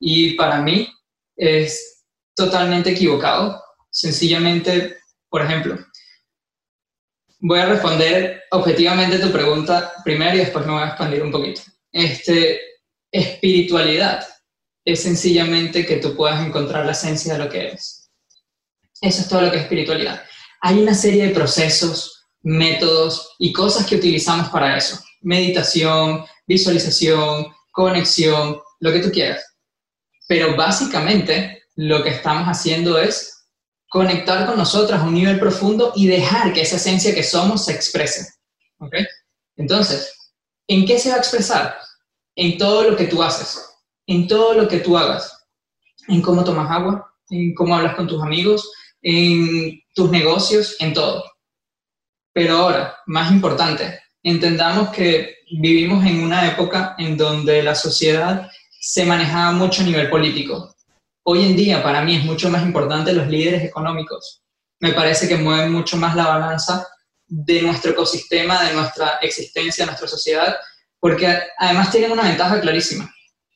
Y para mí es totalmente equivocado. Sencillamente, por ejemplo, voy a responder objetivamente tu pregunta primero y después me voy a expandir un poquito. Este, espiritualidad es sencillamente que tú puedas encontrar la esencia de lo que eres. Eso es todo lo que es espiritualidad. Hay una serie de procesos, métodos y cosas que utilizamos para eso. Meditación, visualización, conexión, lo que tú quieras. Pero básicamente lo que estamos haciendo es conectar con nosotras a un nivel profundo y dejar que esa esencia que somos se exprese. ¿Ok? Entonces, ¿en qué se va a expresar? En todo lo que tú haces, en todo lo que tú hagas, en cómo tomas agua, en cómo hablas con tus amigos, en tus negocios, en todo. Pero ahora, más importante, entendamos que vivimos en una época en donde la sociedad se manejaba mucho a nivel político. Hoy en día para mí es mucho más importante los líderes económicos. Me parece que mueven mucho más la balanza de nuestro ecosistema, de nuestra existencia, de nuestra sociedad, porque además tienen una ventaja clarísima.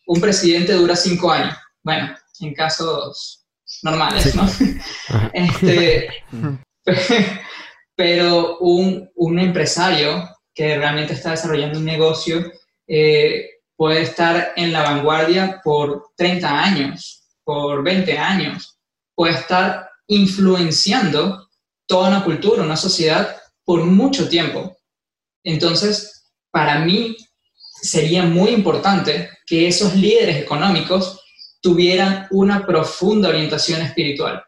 Un presidente dura cinco años. Bueno, en casos normales, ¿no? este, pero un, un, empresario que realmente está desarrollando un negocio eh, puede estar en la vanguardia por 30 años, por 20 años, puede estar influenciando toda una cultura, una sociedad por mucho tiempo. Entonces, para mí sería muy importante que esos líderes económicos tuvieran una profunda orientación espiritual,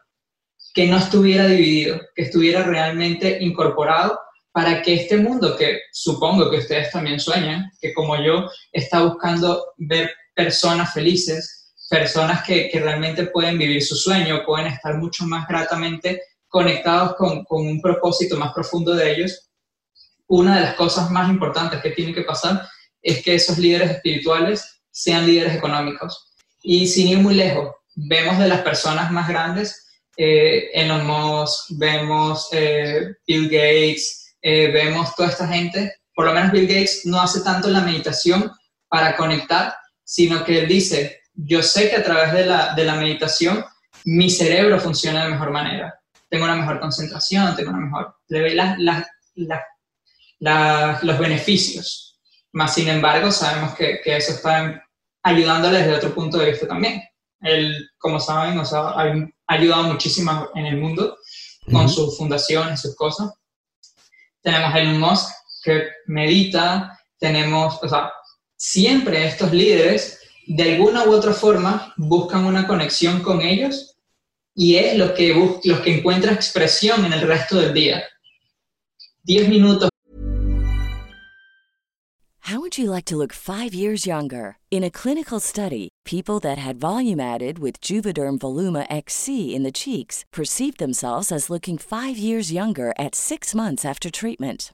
que no estuviera dividido, que estuviera realmente incorporado para que este mundo, que supongo que ustedes también sueñan, que como yo está buscando ver personas felices, personas que, realmente pueden vivir su sueño, pueden estar mucho más gratamente conectados con, un propósito más profundo de ellos, una de las cosas más importantes que tiene que pasar es que esos líderes espirituales sean líderes económicos. Y sin ir muy lejos, vemos de las personas más grandes, eh, Elon Musk, vemos eh, Bill Gates, eh, vemos toda esta gente, por lo menos Bill Gates no hace tanto la meditación para conectar, sino que él dice, yo sé que a través de la, de la meditación mi cerebro funciona de mejor manera, tengo una mejor concentración, tengo una mejor, le ve las, los beneficios. Más sin embargo, sabemos que, que eso está ayudándoles desde otro punto de vista también. Él, como saben, nos ha, ayudado muchísimo en el mundo con sus fundaciones, sus cosas. Tenemos a Elon Musk que medita, tenemos, o sea, siempre estos líderes de alguna u otra forma buscan una conexión con ellos y es lo que, lo que encuentra expresión en el resto del día. Diez minutos How would you like to look five years younger? In a clinical study, people that had volume added with Juvederm Voluma XC in the cheeks perceived themselves as looking five years younger at six months after treatment.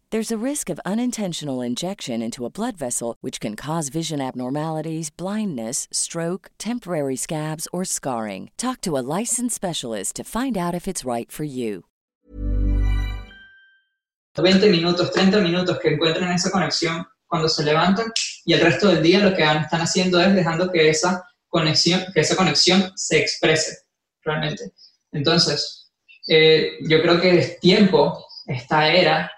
There's a risk of unintentional injection into a blood vessel, which can cause vision abnormalities, blindness, stroke, temporary scabs, or scarring. Talk to a licensed specialist to find out if it's right for you. 20 minutos, 30 minutos que encuentren esa conexión cuando se levantan y el resto del día lo que están haciendo es dejando que esa conexión, que esa conexión se exprese realmente. Entonces, eh, yo creo que es tiempo, esta era,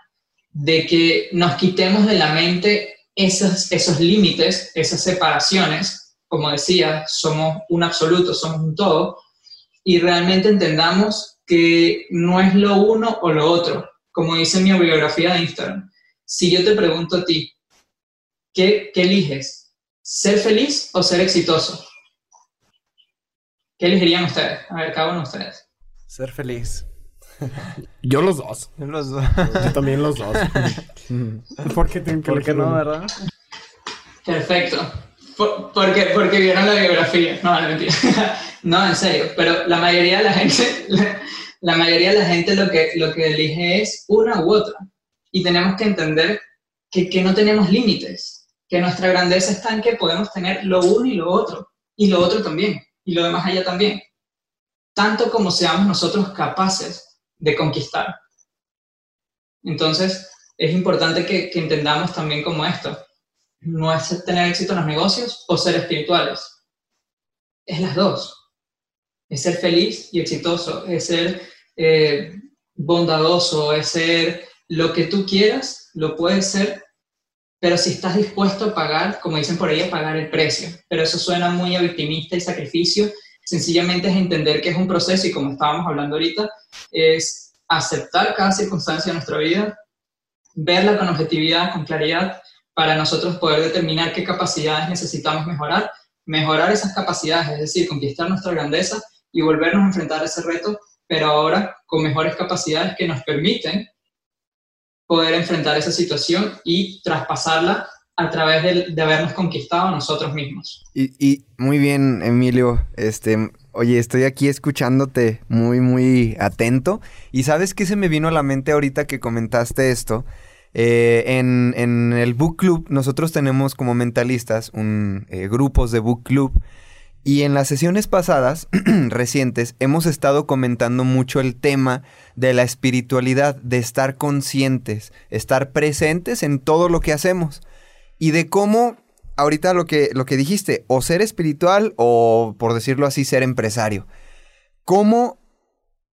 de que nos quitemos de la mente esos, esos límites, esas separaciones, como decía, somos un absoluto, somos un todo, y realmente entendamos que no es lo uno o lo otro, como dice mi biografía de Instagram. Si yo te pregunto a ti, ¿qué, qué eliges? ¿Ser feliz o ser exitoso? ¿Qué elegirían ustedes? A ver, cada uno de ustedes. Ser feliz. Yo los dos. Los dos. Yo también los dos. ¿Por qué tienen que ¿Por qué no, verdad? Perfecto. porque, porque vieron la biografía. No, no, mentira. no, en serio. Pero la mayoría de la gente, la, mayoría de la gente lo que, lo que elige es una u otra. Y tenemos que entender que, que no tenemos límites. Que nuestra grandeza está en que podemos tener lo uno y lo otro. Y lo otro también. Y lo demás allá también. Tanto como seamos nosotros capaces de conquistar. Entonces, es importante que, entendamos también como esto. No es tener éxito en los negocios o ser espirituales. Es las dos. Es ser feliz y exitoso. Es ser eh, bondadoso. Es ser lo que tú quieras, lo puedes ser, pero si estás dispuesto a pagar, como dicen por ahí, a pagar el precio. Pero eso suena muy a victimista y sacrificio Sencillamente es entender que es un proceso y como estábamos hablando ahorita, es aceptar cada circunstancia de nuestra vida, verla con objetividad, con claridad, para nosotros poder determinar qué capacidades necesitamos mejorar, mejorar esas capacidades, es decir, conquistar nuestra grandeza y volvernos a enfrentar a ese reto, pero ahora con mejores capacidades que nos permiten poder enfrentar esa situación y traspasarla a través de, habernos conquistado nosotros mismos. Y, muy bien, Emilio, este, oye, estoy aquí escuchándote muy, muy atento. Y sabes qué se me vino a la mente ahorita que comentaste esto. Eh, en, el book club, nosotros tenemos como mentalistas un, eh, grupos de book club Y en las sesiones pasadas, recientes, hemos estado comentando mucho el tema de la espiritualidad, de estar conscientes, estar presentes en todo lo que hacemos. Y de cómo, ahorita lo que, lo que dijiste, o ser espiritual o, por decirlo así, ser empresario. Cómo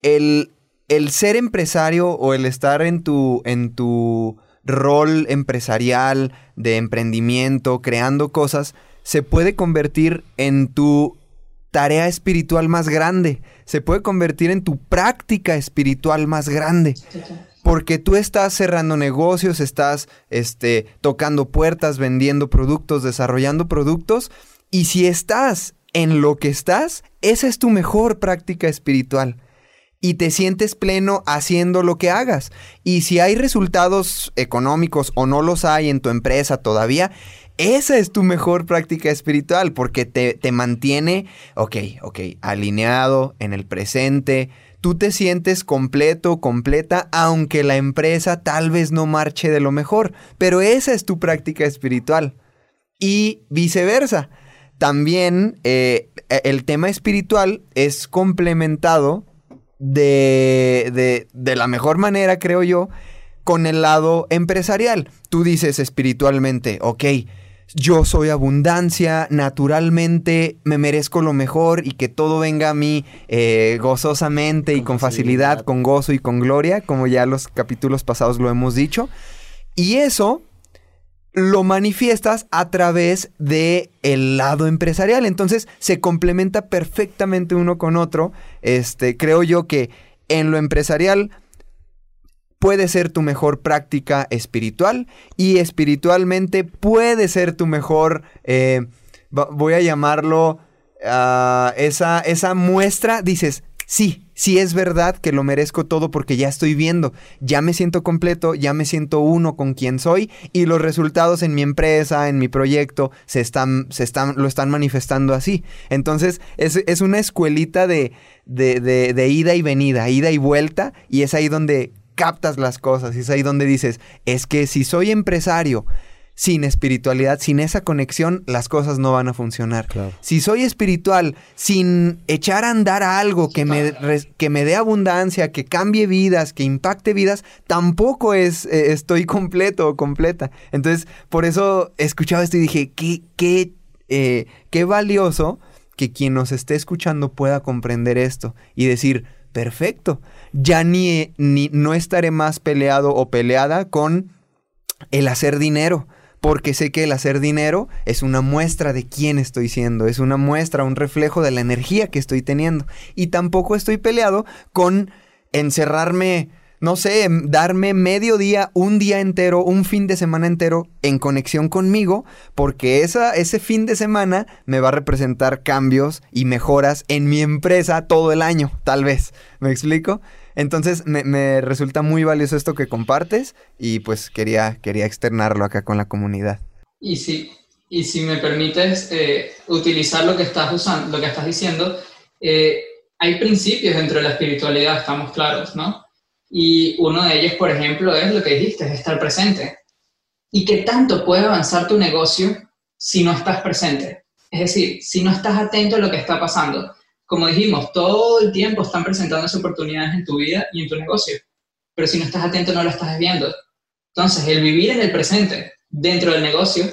el, el ser empresario o el estar en tu, en tu rol empresarial, de emprendimiento, creando cosas, se puede convertir en tu tarea espiritual más grande, se puede convertir en tu práctica espiritual más grande. Porque tú estás cerrando negocios, estás este, tocando puertas, vendiendo productos, desarrollando productos, y si estás en lo que estás, esa es tu mejor práctica espiritual y te sientes pleno haciendo lo que hagas. Y si hay resultados económicos o no los hay en tu empresa todavía, esa es tu mejor práctica espiritual porque te, te mantiene, ok, ok, alineado en el presente. Tú te sientes completo, completa, aunque la empresa tal vez no marche de lo mejor, pero esa es tu práctica espiritual. Y viceversa. También eh, el tema espiritual es complementado de, de, de la mejor manera, creo yo, con el lado empresarial. Tú dices espiritualmente, ok, yo soy abundancia, naturalmente me merezco lo mejor y que todo venga a mí eh, gozosamente y con facilidad, con gozo y con gloria, como ya los capítulos pasados lo hemos dicho. Y eso lo manifiestas a través de el lado empresarial. Entonces se complementa perfectamente uno con otro. Este, creo yo que en lo empresarial puede ser tu mejor práctica espiritual y espiritualmente puede ser tu mejor, eh, voy a llamarlo, ah, esa, esa muestra, dices, sí, sí es verdad que lo merezco todo porque ya estoy viendo, ya me siento completo, ya me siento uno con quien soy y los resultados en mi empresa, en mi proyecto, se están, se están, lo están manifestando así. Entonces es, es una escuelita de, de, de, de ida y venida, ida y vuelta y es ahí donde captas las cosas y es ahí donde dices, es que si soy empresario sin espiritualidad, sin esa conexión, las cosas no van a funcionar. Si soy espiritual, sin echar a andar a algo que me, que me dé abundancia, que cambie vidas, que impacte vidas, tampoco es, eh, estoy completo o completa. Entonces, por eso escuchaba esto y dije, qué, qué, eh, qué valioso que quien nos esté escuchando pueda comprender esto y decir, perfecto ya ni, ni no estaré más peleado o peleada con el hacer dinero porque sé que el hacer dinero es una muestra de quién estoy siendo, es una muestra, un reflejo de la energía que estoy teniendo. Y tampoco estoy peleado con encerrarme, no sé, darme medio día, un día entero, un fin de semana entero en conexión conmigo, porque ese fin de semana me va a representar cambios y mejoras en mi empresa todo el año, tal vez. ¿Me explico? Entonces me, resulta muy valioso esto que compartes y pues quería, quería externarlo acá con la comunidad. Y si, y si me permites eh, utilizar lo que estás usando, lo que estás diciendo, eh, hay principios dentro de la espiritualidad, estamos claros, ¿no? Y uno de ellos, por ejemplo, es lo que dijiste, es estar presente. ¿Y qué tanto puede avanzar tu negocio si no estás presente? Es decir, si no estás atento a lo que está pasando como dijimos, todo el tiempo están presentándose oportunidades en tu vida y en tu negocio, pero si no estás atento no lo estás viendo. Entonces, el vivir en el presente dentro del negocio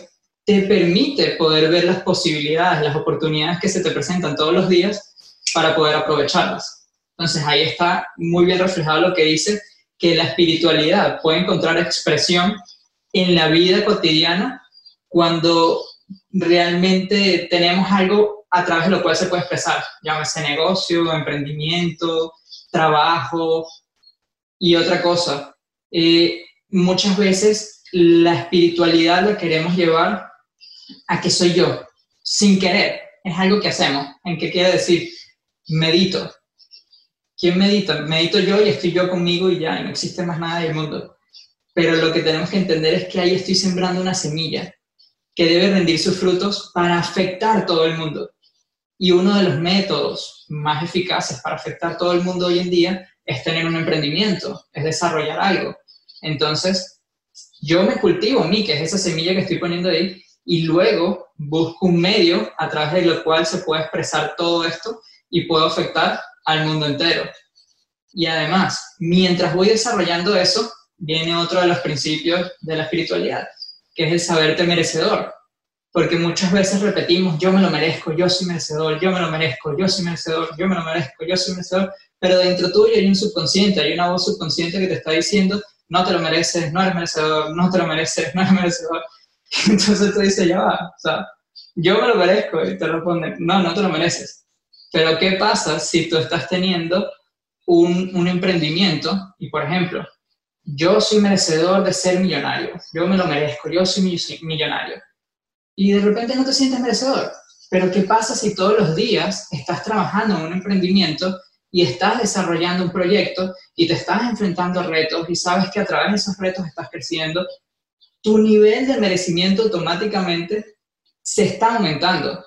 te permite poder ver las posibilidades, las oportunidades que se te presentan todos los días para poder aprovecharlas. Entonces, ahí está muy bien reflejado lo que dice que la espiritualidad puede encontrar expresión en la vida cotidiana cuando realmente tenemos algo a través de lo cual se puede expresar, llámese negocio, emprendimiento, trabajo y otra cosa. Eh, muchas veces la espiritualidad la queremos llevar a que soy yo, sin querer. Es algo que hacemos. ¿En qué quiere decir? Medito. ¿Quién medita? Medito yo y estoy yo conmigo y ya, y no existe más nada del mundo. Pero lo que tenemos que entender es que ahí estoy sembrando una semilla que debe rendir sus frutos para afectar todo el mundo. Y uno de los métodos más eficaces para afectar todo el mundo hoy en día es tener un emprendimiento, es desarrollar algo. Entonces, yo me cultivo a mí, que es esa semilla que estoy poniendo ahí, y luego busco un medio a través del cual se puede expresar todo esto y puedo afectar al mundo entero. Y además, mientras voy desarrollando eso, viene otro de los principios de la espiritualidad, que es el saberte merecedor. Porque muchas veces repetimos, yo me lo merezco, yo soy merecedor, yo me lo merezco, yo soy merecedor, yo me lo merezco, yo soy merecedor, pero dentro tuyo hay un subconsciente, hay una voz subconsciente que te está diciendo, no te lo mereces, no eres merecedor, no te lo mereces, no eres merecedor. Entonces tú dices, ya va, o sea, yo me lo merezco y te responden, no, no te lo mereces. Pero ¿qué pasa si tú estás teniendo un, un emprendimiento y, por ejemplo, yo soy merecedor de ser millonario, yo me lo merezco, yo soy millonario. Y de repente no te sientes merecedor. Pero ¿qué pasa si todos los días estás trabajando en un emprendimiento y estás desarrollando un proyecto y te estás enfrentando a retos y sabes que a través de esos retos estás creciendo? Tu nivel de merecimiento automáticamente se está aumentando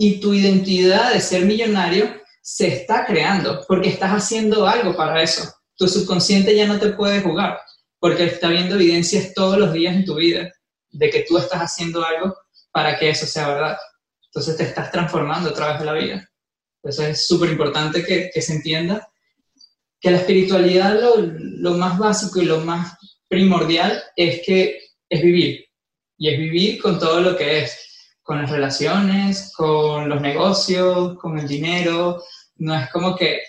y tu identidad de ser millonario se está creando porque estás haciendo algo para eso. Tu subconsciente ya no te puede jugar porque está viendo evidencias todos los días en tu vida de que tú estás haciendo algo para que eso sea verdad. Entonces te estás transformando a través de la vida. Entonces es súper importante que, que, se entienda que la espiritualidad lo, lo más básico y lo más primordial es que es vivir. Y es vivir con todo lo que es con las relaciones, con los negocios, con el dinero. No es como que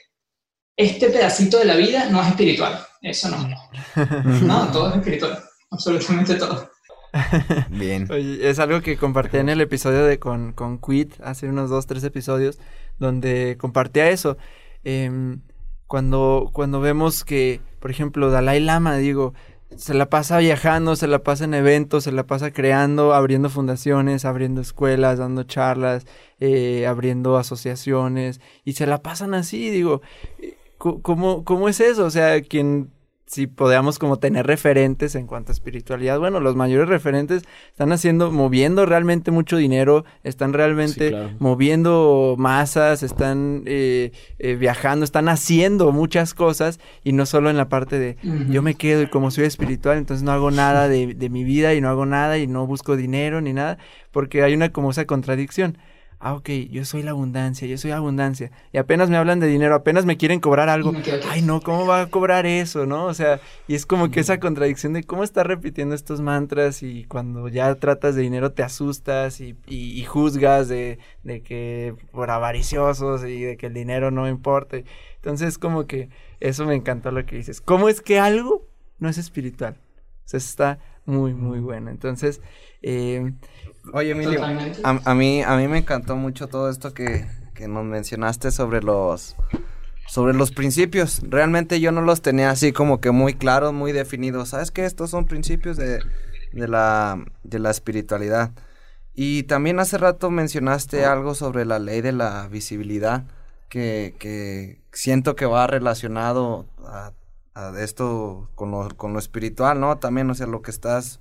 este pedacito de la vida no es espiritual. Eso no. No, todo es espiritual. Absolutamente todo. Bien. es algo que compartí en el episodio de con, con Quit, hace unos dos, tres episodios, donde compartía eso. Em, cuando, cuando vemos que, por ejemplo, Dalai Lama, digo, se la pasa viajando, se la pasa en eventos, se la pasa creando, abriendo fundaciones, abriendo escuelas, dando charlas, eh, abriendo asociaciones, y se la pasan así, digo, eh, ¿cómo, ¿cómo es eso? O sea, quien si podamos como tener referentes en cuanto a espiritualidad, bueno, los mayores referentes están haciendo, moviendo realmente mucho dinero, están realmente moviendo masas, están eh, eh, viajando, están haciendo muchas cosas y no solo en la parte de yo me quedo y como soy espiritual, entonces no hago nada de, de mi vida y no hago nada y no busco dinero ni nada, porque hay una como esa contradicción ah, ok, yo soy la abundancia, yo soy abundancia. Y apenas me hablan de dinero, apenas me quieren cobrar algo. Ay, no, ¿cómo va a cobrar eso, no? O sea, y es como que esa contradicción de cómo estás repitiendo estos mantras y cuando ya tratas de dinero te asustas y, y, juzgas de, de, que por avariciosos y de que el dinero no importa. Entonces, como que eso me encantó lo que dices. ¿Cómo es que algo no es espiritual? O sea, está muy, muy bueno. Entonces, eh, Oye, Emilio, a, mí, a mí me encantó mucho todo esto que, nos mencionaste sobre los, sobre los principios. Realmente yo no los tenía así como que muy claros, muy definidos. ¿Sabes qué? Estos son principios de, la, de la espiritualidad. Y también hace rato mencionaste algo sobre la ley de la visibilidad, que, que siento que va relacionado a, esto con lo, con lo espiritual, ¿no? También, o sea, lo que estás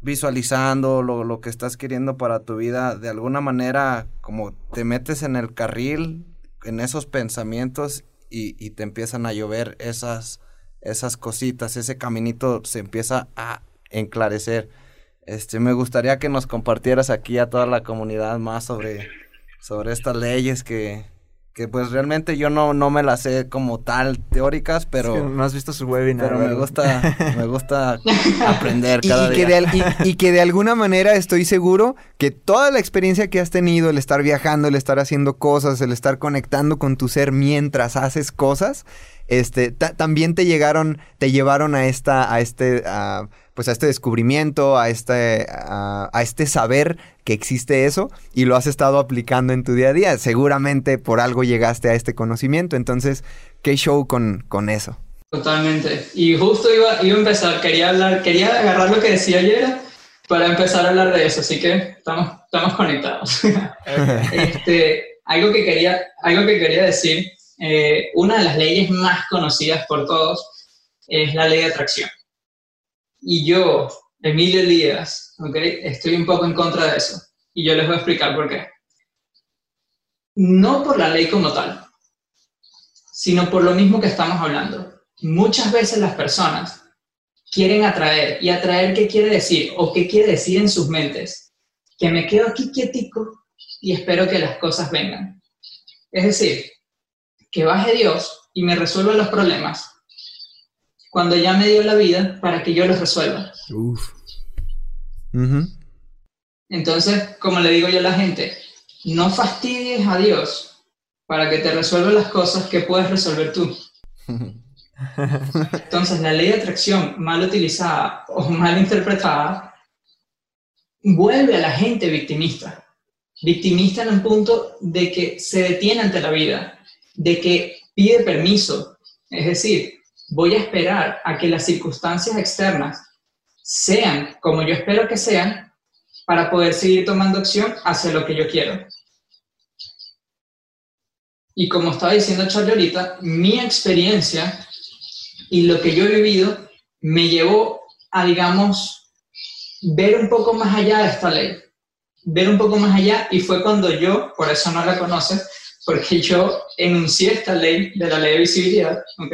visualizando lo, lo, que estás queriendo para tu vida, de alguna manera como te metes en el carril, en esos pensamientos y, y te empiezan a llover esas, esas cositas, ese caminito se empieza a enclarecer. Este, me gustaría que nos compartieras aquí a toda la comunidad más sobre, sobre estas leyes que, que pues realmente yo no, no me las sé como tal teóricas, pero... no has visto su webinar. Pero me gusta, me gusta aprender cada y, día. Que de, y, que de alguna manera estoy seguro que toda la experiencia que has tenido, el estar viajando, el estar haciendo cosas, el estar conectando con tu ser mientras haces cosas, este, también te llegaron, te llevaron a esta, a este, pues a este descubrimiento, a este, a, este saber que existe eso y lo has estado aplicando en tu día a día. Seguramente por algo llegaste a este conocimiento. Entonces, ¿qué show con, con eso? Totalmente. Y justo iba, iba a empezar, quería hablar, quería agarrar lo que decía ayer para empezar a hablar de eso, así que estamos, estamos conectados. este, algo, que quería, algo que quería decir, eh, una de las leyes más conocidas por todos es la ley de atracción. Y yo, Emilio Elías, ¿okay? estoy un poco en contra de eso. Y yo les voy a explicar por qué. No por la ley como tal, sino por lo mismo que estamos hablando. Muchas veces las personas quieren atraer, y atraer qué quiere decir, o qué quiere decir en sus mentes. que me quedo aquí quietico y espero que las cosas vengan. Es decir, que baje Dios y me resuelva los problemas cuando ya me dio la vida para que yo los resuelva. Entonces, como le digo yo a la gente, no fastidies a Dios para que te resuelva las cosas que puedes resolver tú. Entonces, la ley de atracción mal utilizada o mal interpretada vuelve a la gente victimista. Victimista en el punto de que se detiene ante la vida, de que pide permiso. Es decir, voy a esperar a que las circunstancias externas sean como yo espero que sean para poder seguir tomando acción hacia lo que yo quiero. Y como estaba diciendo Charlie ahorita, mi experiencia y lo que yo he vivido me llevó a, digamos, ver un poco más allá de esta ley, ver un poco más allá y fue cuando yo, por eso no la conoces, porque yo enuncié esta ley de la ley de visibilidad, ¿ok?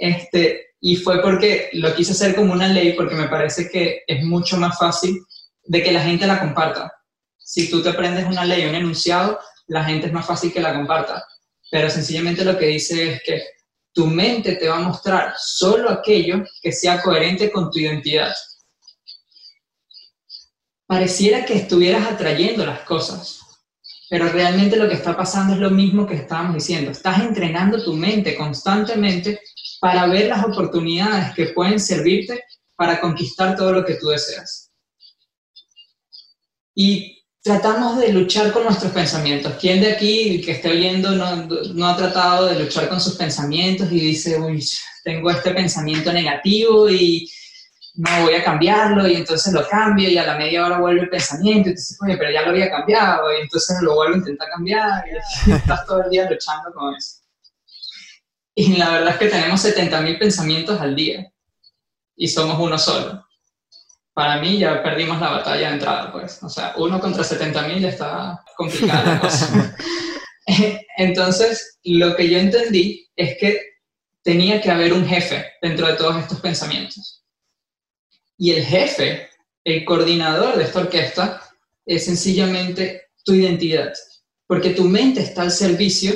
Este, y fue porque lo quise hacer como una ley porque me parece que es mucho más fácil de que la gente la comparta. Si tú te aprendes una ley, un enunciado, la gente es más fácil que la comparta. Pero sencillamente lo que dice es que tu mente te va a mostrar solo aquello que sea coherente con tu identidad. Pareciera que estuvieras atrayendo las cosas, pero realmente lo que está pasando es lo mismo que estábamos diciendo. Estás entrenando tu mente constantemente para ver las oportunidades que pueden servirte para conquistar todo lo que tú deseas. Y tratamos de luchar con nuestros pensamientos. ¿Quién de aquí que esté oyendo no, no, ha tratado de luchar con sus pensamientos y dice, uy, tengo este pensamiento negativo y no voy a cambiarlo y entonces lo cambio y a la media hora vuelve el pensamiento y dices, oye, pero ya lo había cambiado y entonces lo vuelvo a intentar cambiar y estás todo el día luchando con eso. Y la verdad es que tenemos 70.000 pensamientos al día y somos uno solo para mí ya perdimos la batalla de entrada, pues. O sea, uno contra 70.000 está complicada la cosa. Entonces, lo que yo entendí es que tenía que haber un jefe dentro de todos estos pensamientos. Y el jefe, el coordinador de esta orquesta, es sencillamente tu identidad. Porque tu mente está al servicio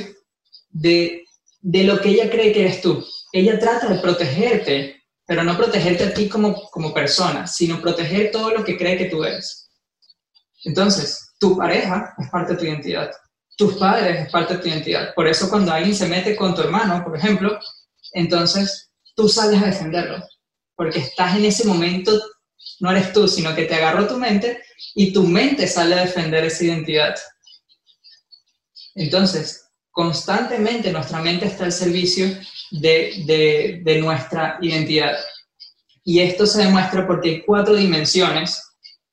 de, de lo que ella cree que eres tú. Ella trata de protegerte pero no protegerte a ti como, como persona, sino proteger todo lo que cree que tú eres. Entonces, tu pareja es parte de tu identidad, tus padres es parte de tu identidad. Por eso cuando alguien se mete con tu hermano, por ejemplo, entonces tú sales a defenderlo, porque estás en ese momento, no eres tú, sino que te agarró tu mente y tu mente sale a defender esa identidad. Entonces, constantemente nuestra mente está al servicio de, nuestra identidad. Y esto se demuestra porque hay cuatro dimensiones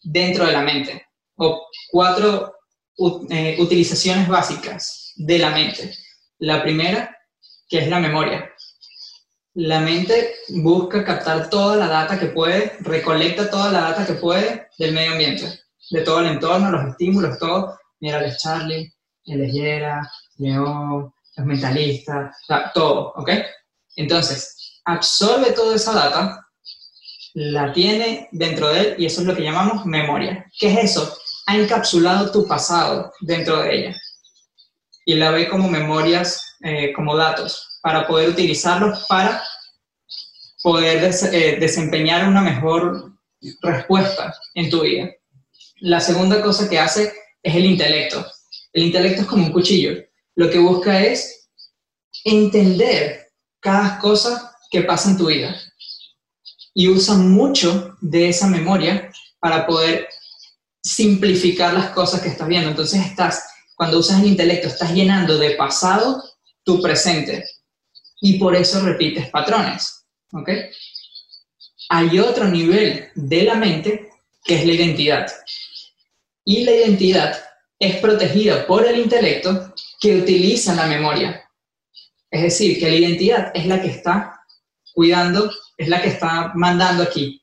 dentro de la mente, o cuatro eh, utilizaciones básicas de la mente. La primera, que es la memoria. La mente busca captar toda la data que puede, recolecta toda la data que puede del medio ambiente, de todo el entorno, los estímulos, todo. Mira, el Charlie, el Leyera, Los mentalistas, todo, ¿ok? Entonces, absorbe toda esa data, la tiene dentro de él y eso es lo que llamamos memoria. ¿Qué es eso? Ha encapsulado tu pasado dentro de ella y la ve como memorias, eh, como datos, para poder utilizarlos para poder eh, desempeñar una mejor respuesta en tu vida. La segunda cosa que hace es el intelecto. El intelecto es como un cuchillo lo que busca es entender cada cosa que pasa en tu vida. Y usa mucho de esa memoria para poder simplificar las cosas que estás viendo. Entonces estás, cuando usas el intelecto, estás llenando de pasado tu presente. Y por eso repites patrones. ¿Ok? Hay otro nivel de la mente que es la identidad. Y la identidad es protegida por el intelecto que utiliza la memoria. Es decir, que la identidad es la que está cuidando, es la que está mandando aquí.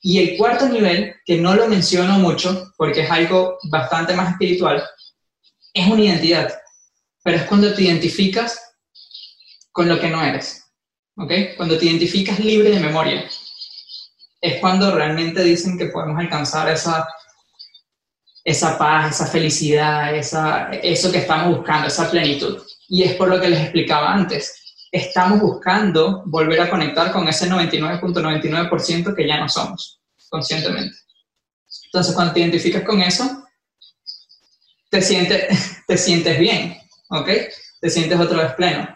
Y el cuarto nivel, que no lo menciono mucho porque es algo bastante más espiritual, es una identidad. Pero es cuando te identificas con lo que no eres. ¿Ok? Cuando te identificas libre de memoria. Es cuando realmente dicen que podemos alcanzar esa esa paz, esa felicidad, esa, eso que estamos buscando, esa plenitud. Y es por lo que les explicaba antes. Estamos buscando volver a conectar con ese 99.99% que ya no somos conscientemente. Entonces, cuando te identificas con eso, te sientes, te sientes bien, ¿ok? Te sientes otra vez pleno.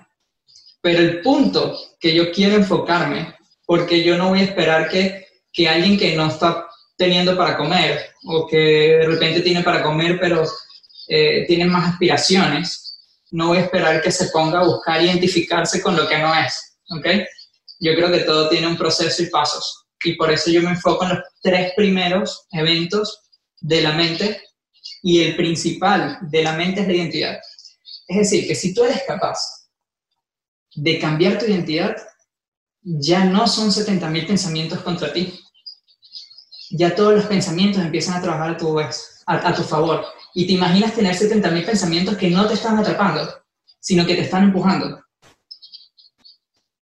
Pero el punto que yo quiero enfocarme, porque yo no voy a esperar que, que alguien que no está teniendo para comer o que de repente tiene para comer pero eh, tiene más aspiraciones, no voy a esperar que se ponga a buscar identificarse con lo que no es, ¿ok? Yo creo que todo tiene un proceso y pasos y por eso yo me enfoco en los tres primeros eventos de la mente y el principal de la mente es la identidad. Es decir, que si tú eres capaz de cambiar tu identidad, ya no son 70.000 pensamientos contra ti. Ya todos los pensamientos empiezan a trabajar a tu, a, tu favor. Y te imaginas tener 70.000 pensamientos que no te están atrapando, sino que te están empujando.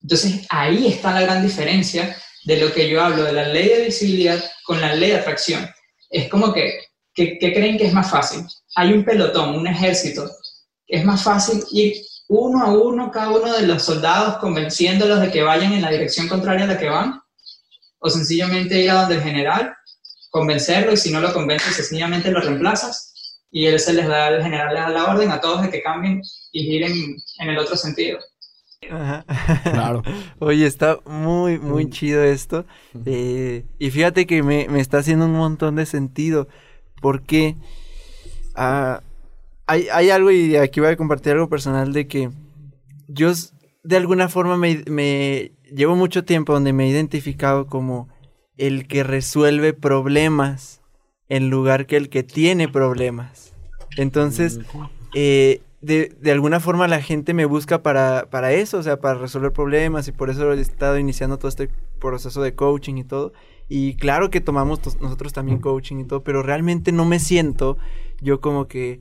Entonces ahí está la gran diferencia de lo que yo hablo de la ley de visibilidad con la ley de atracción. Es como que, que creen que es más fácil. Hay un pelotón, un ejército. Es más fácil ir uno a uno cada uno de los soldados convenciéndolos de que vayan en la dirección contraria a la que van, o sencillamente ir a donde el general, convencerlo y si no lo convences, sencillamente lo reemplazas y él se les da, el general les da la orden a todos de que cambien y giren en el otro sentido. Claro. Oye, está muy, muy chido esto. Eh, y fíjate que me, me, está haciendo un montón de sentido. Porque ah, hay, hay, algo, y aquí voy a compartir algo personal, de que yo de alguna forma me, me llevo mucho tiempo donde me he identificado como el que resuelve problemas en lugar que el que tiene problemas. Entonces, eh, de, de, alguna forma la gente me busca para, para eso, o sea, para resolver problemas y por eso he estado iniciando todo este proceso de coaching y todo. Y claro que tomamos nosotros también coaching y todo, pero realmente no me siento yo como que,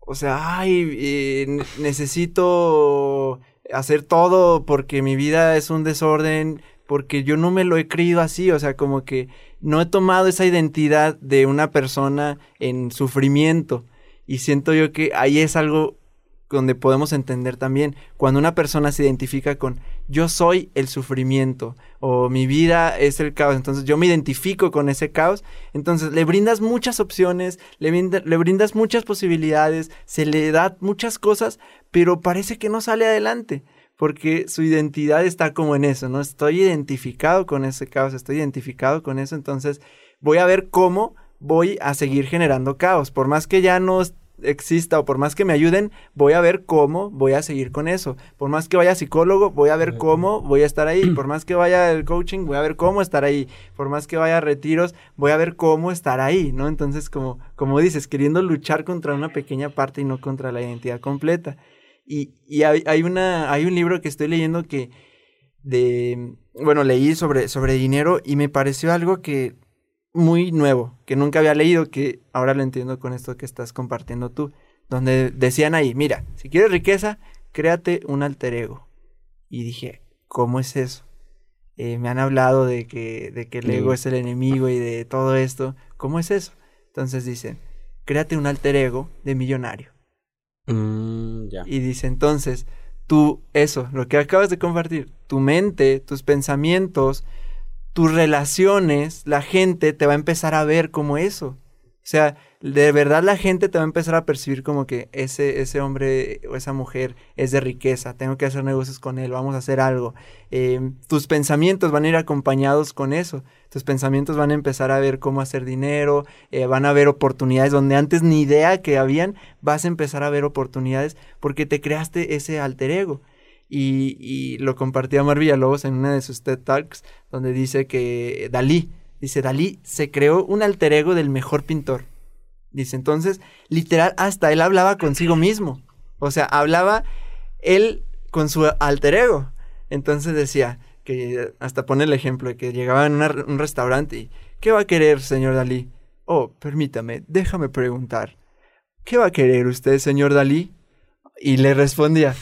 o sea, ay, eh, necesito hacer todo porque mi vida es un desorden, porque yo no me lo he creído así, o sea, como que no he tomado esa identidad de una persona en sufrimiento. Y siento yo que ahí es algo donde podemos entender también cuando una persona se identifica con yo soy el sufrimiento o mi vida es el caos, entonces yo me identifico con ese caos, entonces le brindas muchas opciones, le, brindas muchas posibilidades, se le da muchas cosas, pero parece que no sale adelante porque su identidad está como en eso, ¿no? Estoy identificado con ese caos, estoy identificado con eso, entonces voy a ver cómo voy a seguir generando caos, por más que ya no exista o por más que me ayuden, voy a ver cómo voy a seguir con eso. Por más que vaya psicólogo, voy a ver cómo voy a estar ahí. Por más que vaya al coaching, voy a ver cómo estar ahí. Por más que vaya a retiros, voy a ver cómo estar ahí, ¿no? Entonces, como, como dices, queriendo luchar contra una pequeña parte y no contra la identidad completa. Y, y hay, hay, una, hay un libro que estoy leyendo que de, bueno, leí sobre, sobre dinero y me pareció algo que muy nuevo, que nunca había leído, que ahora lo entiendo con esto que estás compartiendo tú, donde decían ahí, mira, si quieres riqueza, créate un alter ego. Y dije, ¿cómo es eso? Eh, me han hablado de que, de que el ego es el enemigo y de todo esto. ¿Cómo es eso? Entonces dicen, créate un alter ego de millonario. Mm, y dice entonces, tú, eso, lo que acabas de compartir, tu mente, tus pensamientos, tus relaciones, la gente te va a empezar a ver como eso. O sea, de verdad la gente te va a empezar a percibir como que ese, ese hombre o esa mujer es de riqueza, tengo que hacer negocios con él, vamos a hacer algo. Em, tus pensamientos van a ir acompañados con eso. Tus pensamientos van a empezar a ver cómo hacer dinero, eh, van a ver oportunidades donde antes ni idea que habían, vas a empezar a ver oportunidades porque te creaste ese alter ego. Y, lo compartía Mar Villalobos en una de sus TED Talks, donde dice que Dalí, dice, Dalí se creó un alter ego del mejor pintor. Dice, entonces, literal, hasta él hablaba consigo mismo. O sea, hablaba él con su alter ego. Entonces decía, que hasta pone el ejemplo de que llegaba a un restaurante y, ¿qué va a querer, señor Dalí? Oh, permítame, déjame preguntar. ¿Qué va a querer usted, señor Dalí? Y le respondía,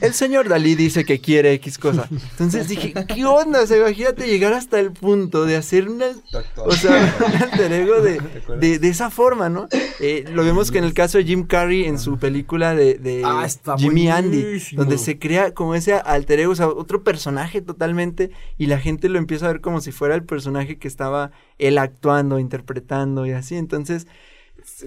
el señor Dalí dice que quiere X cosa. Entonces dije, ¿qué onda? O sea, imagínate llegar hasta el punto de hacer una, o sea, un alter ego de, de, de esa forma, ¿no? Eh, lo vemos que en el caso de Jim Carrey en su película de, de Ah, Jimmy Andy, donde se crea como ese alter ego, o sea, otro personaje totalmente, y la gente lo empieza a ver como si fuera el personaje que estaba él actuando, interpretando y así. Entonces,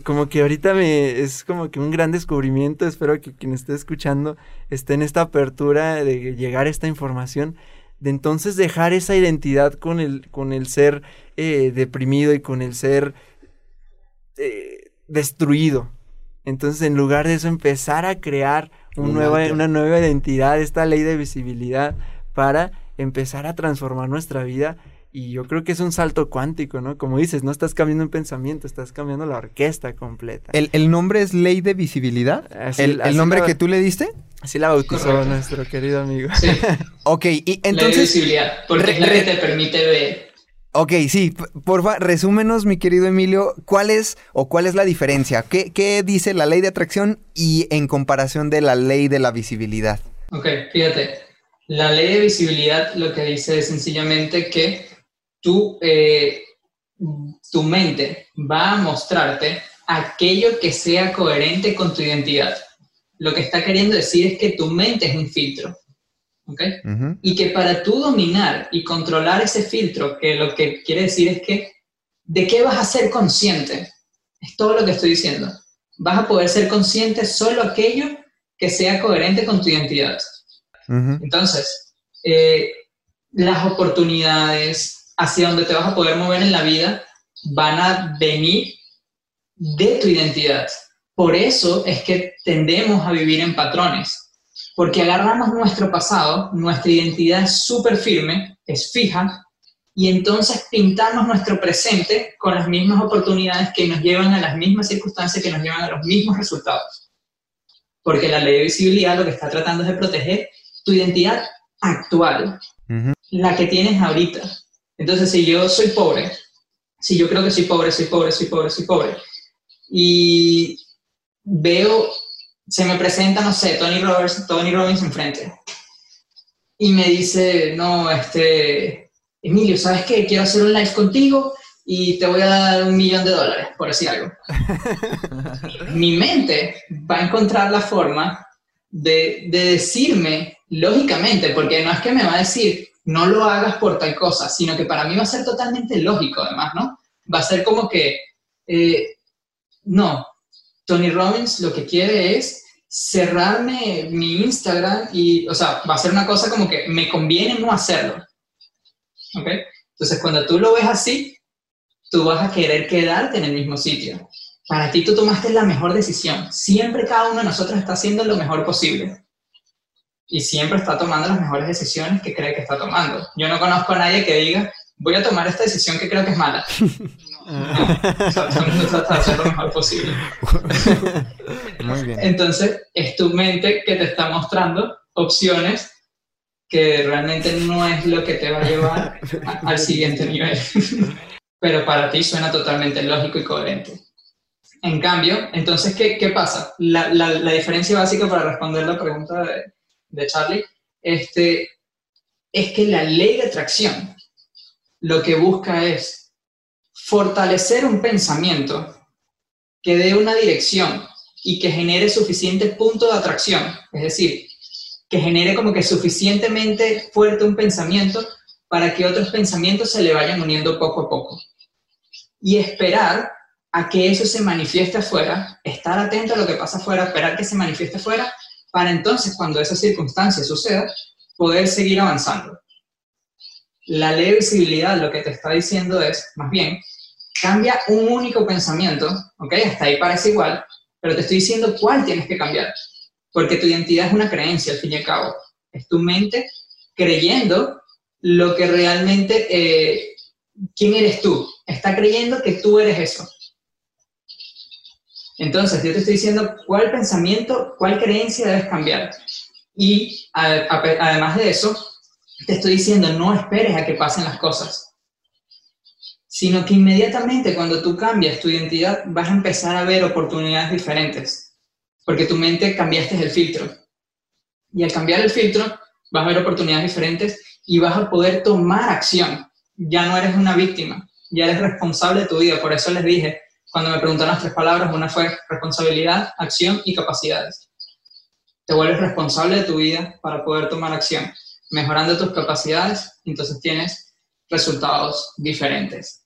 como que ahorita me es como que un gran descubrimiento. Espero que quien esté escuchando esté en esta apertura de llegar a esta información. De entonces dejar esa identidad con el, con el ser eh, deprimido y con el ser eh, destruido. Entonces, en lugar de eso, empezar a crear un nueva, una nueva identidad, esta ley de visibilidad, para empezar a transformar nuestra vida. Y yo creo que es un salto cuántico, ¿no? Como dices, no estás cambiando un pensamiento, estás cambiando la orquesta completa. ¿El, el nombre es Ley de Visibilidad? Así- ¿El, el así nombre la- que tú le diste? Así la bautizó Correcto. nuestro querido amigo. Sí, Ok, y ley de entonces... visibilidad, porque re- es la re- que te permite ver. Ok, sí, porfa, resúmenos, mi querido Emilio, ¿cuál es o cuál es la diferencia? ¿Qué, qué dice la ley de atracción y en comparación de la ley de la visibilidad? Ok, fíjate, la ley de visibilidad lo que dice es sencillamente que tú, eh, tu mente va a mostrarte aquello que sea coherente con tu identidad. Lo que está queriendo decir es que tu mente es un filtro. ¿ok? Ujú, Y que para tú dominar y controlar ese filtro, que lo que quiere decir es que de qué vas a ser consciente, es todo lo que estoy diciendo. Vas a poder ser consciente solo aquello que sea coherente con tu identidad. Entonces, eh, las oportunidades hacia donde te vas a poder mover en la vida van a venir de tu identidad. Por eso es que tendemos a vivir en patrones, porque agarramos nuestro pasado, nuestra identidad es súper firme, es fija, y entonces pintamos nuestro presente con las mismas oportunidades que nos llevan a las mismas circunstancias, que nos llevan a los mismos resultados. Porque la ley de visibilidad lo que está tratando es de proteger tu identidad actual, la que tienes ahorita. Entonces, si yo soy pobre, si yo creo que soy pobre, soy pobre, soy pobre, soy pobre, y veo, se me presenta, no sé, Tony Robbins, Tony Robbins enfrente, y me dice, no, este, Emilio, ¿sabes qué? Quiero hacer un live contigo y te voy a dar un millón de dólares, por decir algo. Mi mente va a encontrar la forma de, de decirme, lógicamente, porque no es que me va a decir, no lo hagas por tal cosa, sino que para mí va a ser totalmente lógico, además, ¿no? Va a ser como que, eh, no, Tony Robbins lo que quiere es cerrarme mi Instagram y, o sea, va a ser una cosa como que me conviene no hacerlo. ¿Ok? Entonces, cuando tú lo ves así, tú vas a querer quedarte en el mismo sitio. Para ti tú tomaste la mejor decisión. Siempre cada uno de nosotros está haciendo lo mejor posible. Y siempre está tomando las mejores decisiones que cree que está tomando. Yo no conozco a nadie que diga, voy a tomar esta decisión que creo que es mala. No, o sea, todo el mundo trata de hacer lo mejor posible. Muy bien. Entonces, es tu mente que te está mostrando opciones que realmente no es lo que te va a llevar a- al siguiente nivel. Pero para ti suena totalmente lógico y coherente. En cambio, entonces, ¿qué, qué pasa? La, la- la diferencia básica para responder la pregunta de, de Charlie este, es que la ley de atracción lo que busca es fortalecer un pensamiento que dé una dirección y que genere suficiente punto de atracción, es decir, que genere como que suficientemente fuerte un pensamiento para que otros pensamientos se le vayan uniendo poco a poco. Y esperar a que eso se manifieste afuera, estar atento a lo que pasa afuera, esperar que se manifieste afuera, para entonces cuando esa circunstancia suceda, poder seguir avanzando. La ley de visibilidad lo que te está diciendo es, más bien, cambia un único pensamiento, ¿ok? Hasta ahí parece igual, pero te estoy diciendo cuál tienes que cambiar, porque tu identidad es una creencia, al fin y al cabo. Es tu mente creyendo lo que realmente, eh, ¿quién eres tú? Está creyendo que tú eres eso. Entonces, yo te estoy diciendo cuál pensamiento, cuál creencia debes cambiar. Y además de eso, te estoy diciendo, no esperes a que pasen las cosas, sino que inmediatamente cuando tú cambias tu identidad vas a empezar a ver oportunidades diferentes. porque tu mente cambiaste el filtro. Y al cambiar el filtro, vas a ver oportunidades diferentes y vas a poder tomar acción. Ya no eres una víctima, ya eres responsable de tu vida. Por eso les dije, cuando me preguntaron las tres palabras, una fue responsabilidad, acción y capacidades. Te vuelves responsable de tu vida para poder tomar acción. Mejorando tus capacidades, entonces tienes resultados diferentes.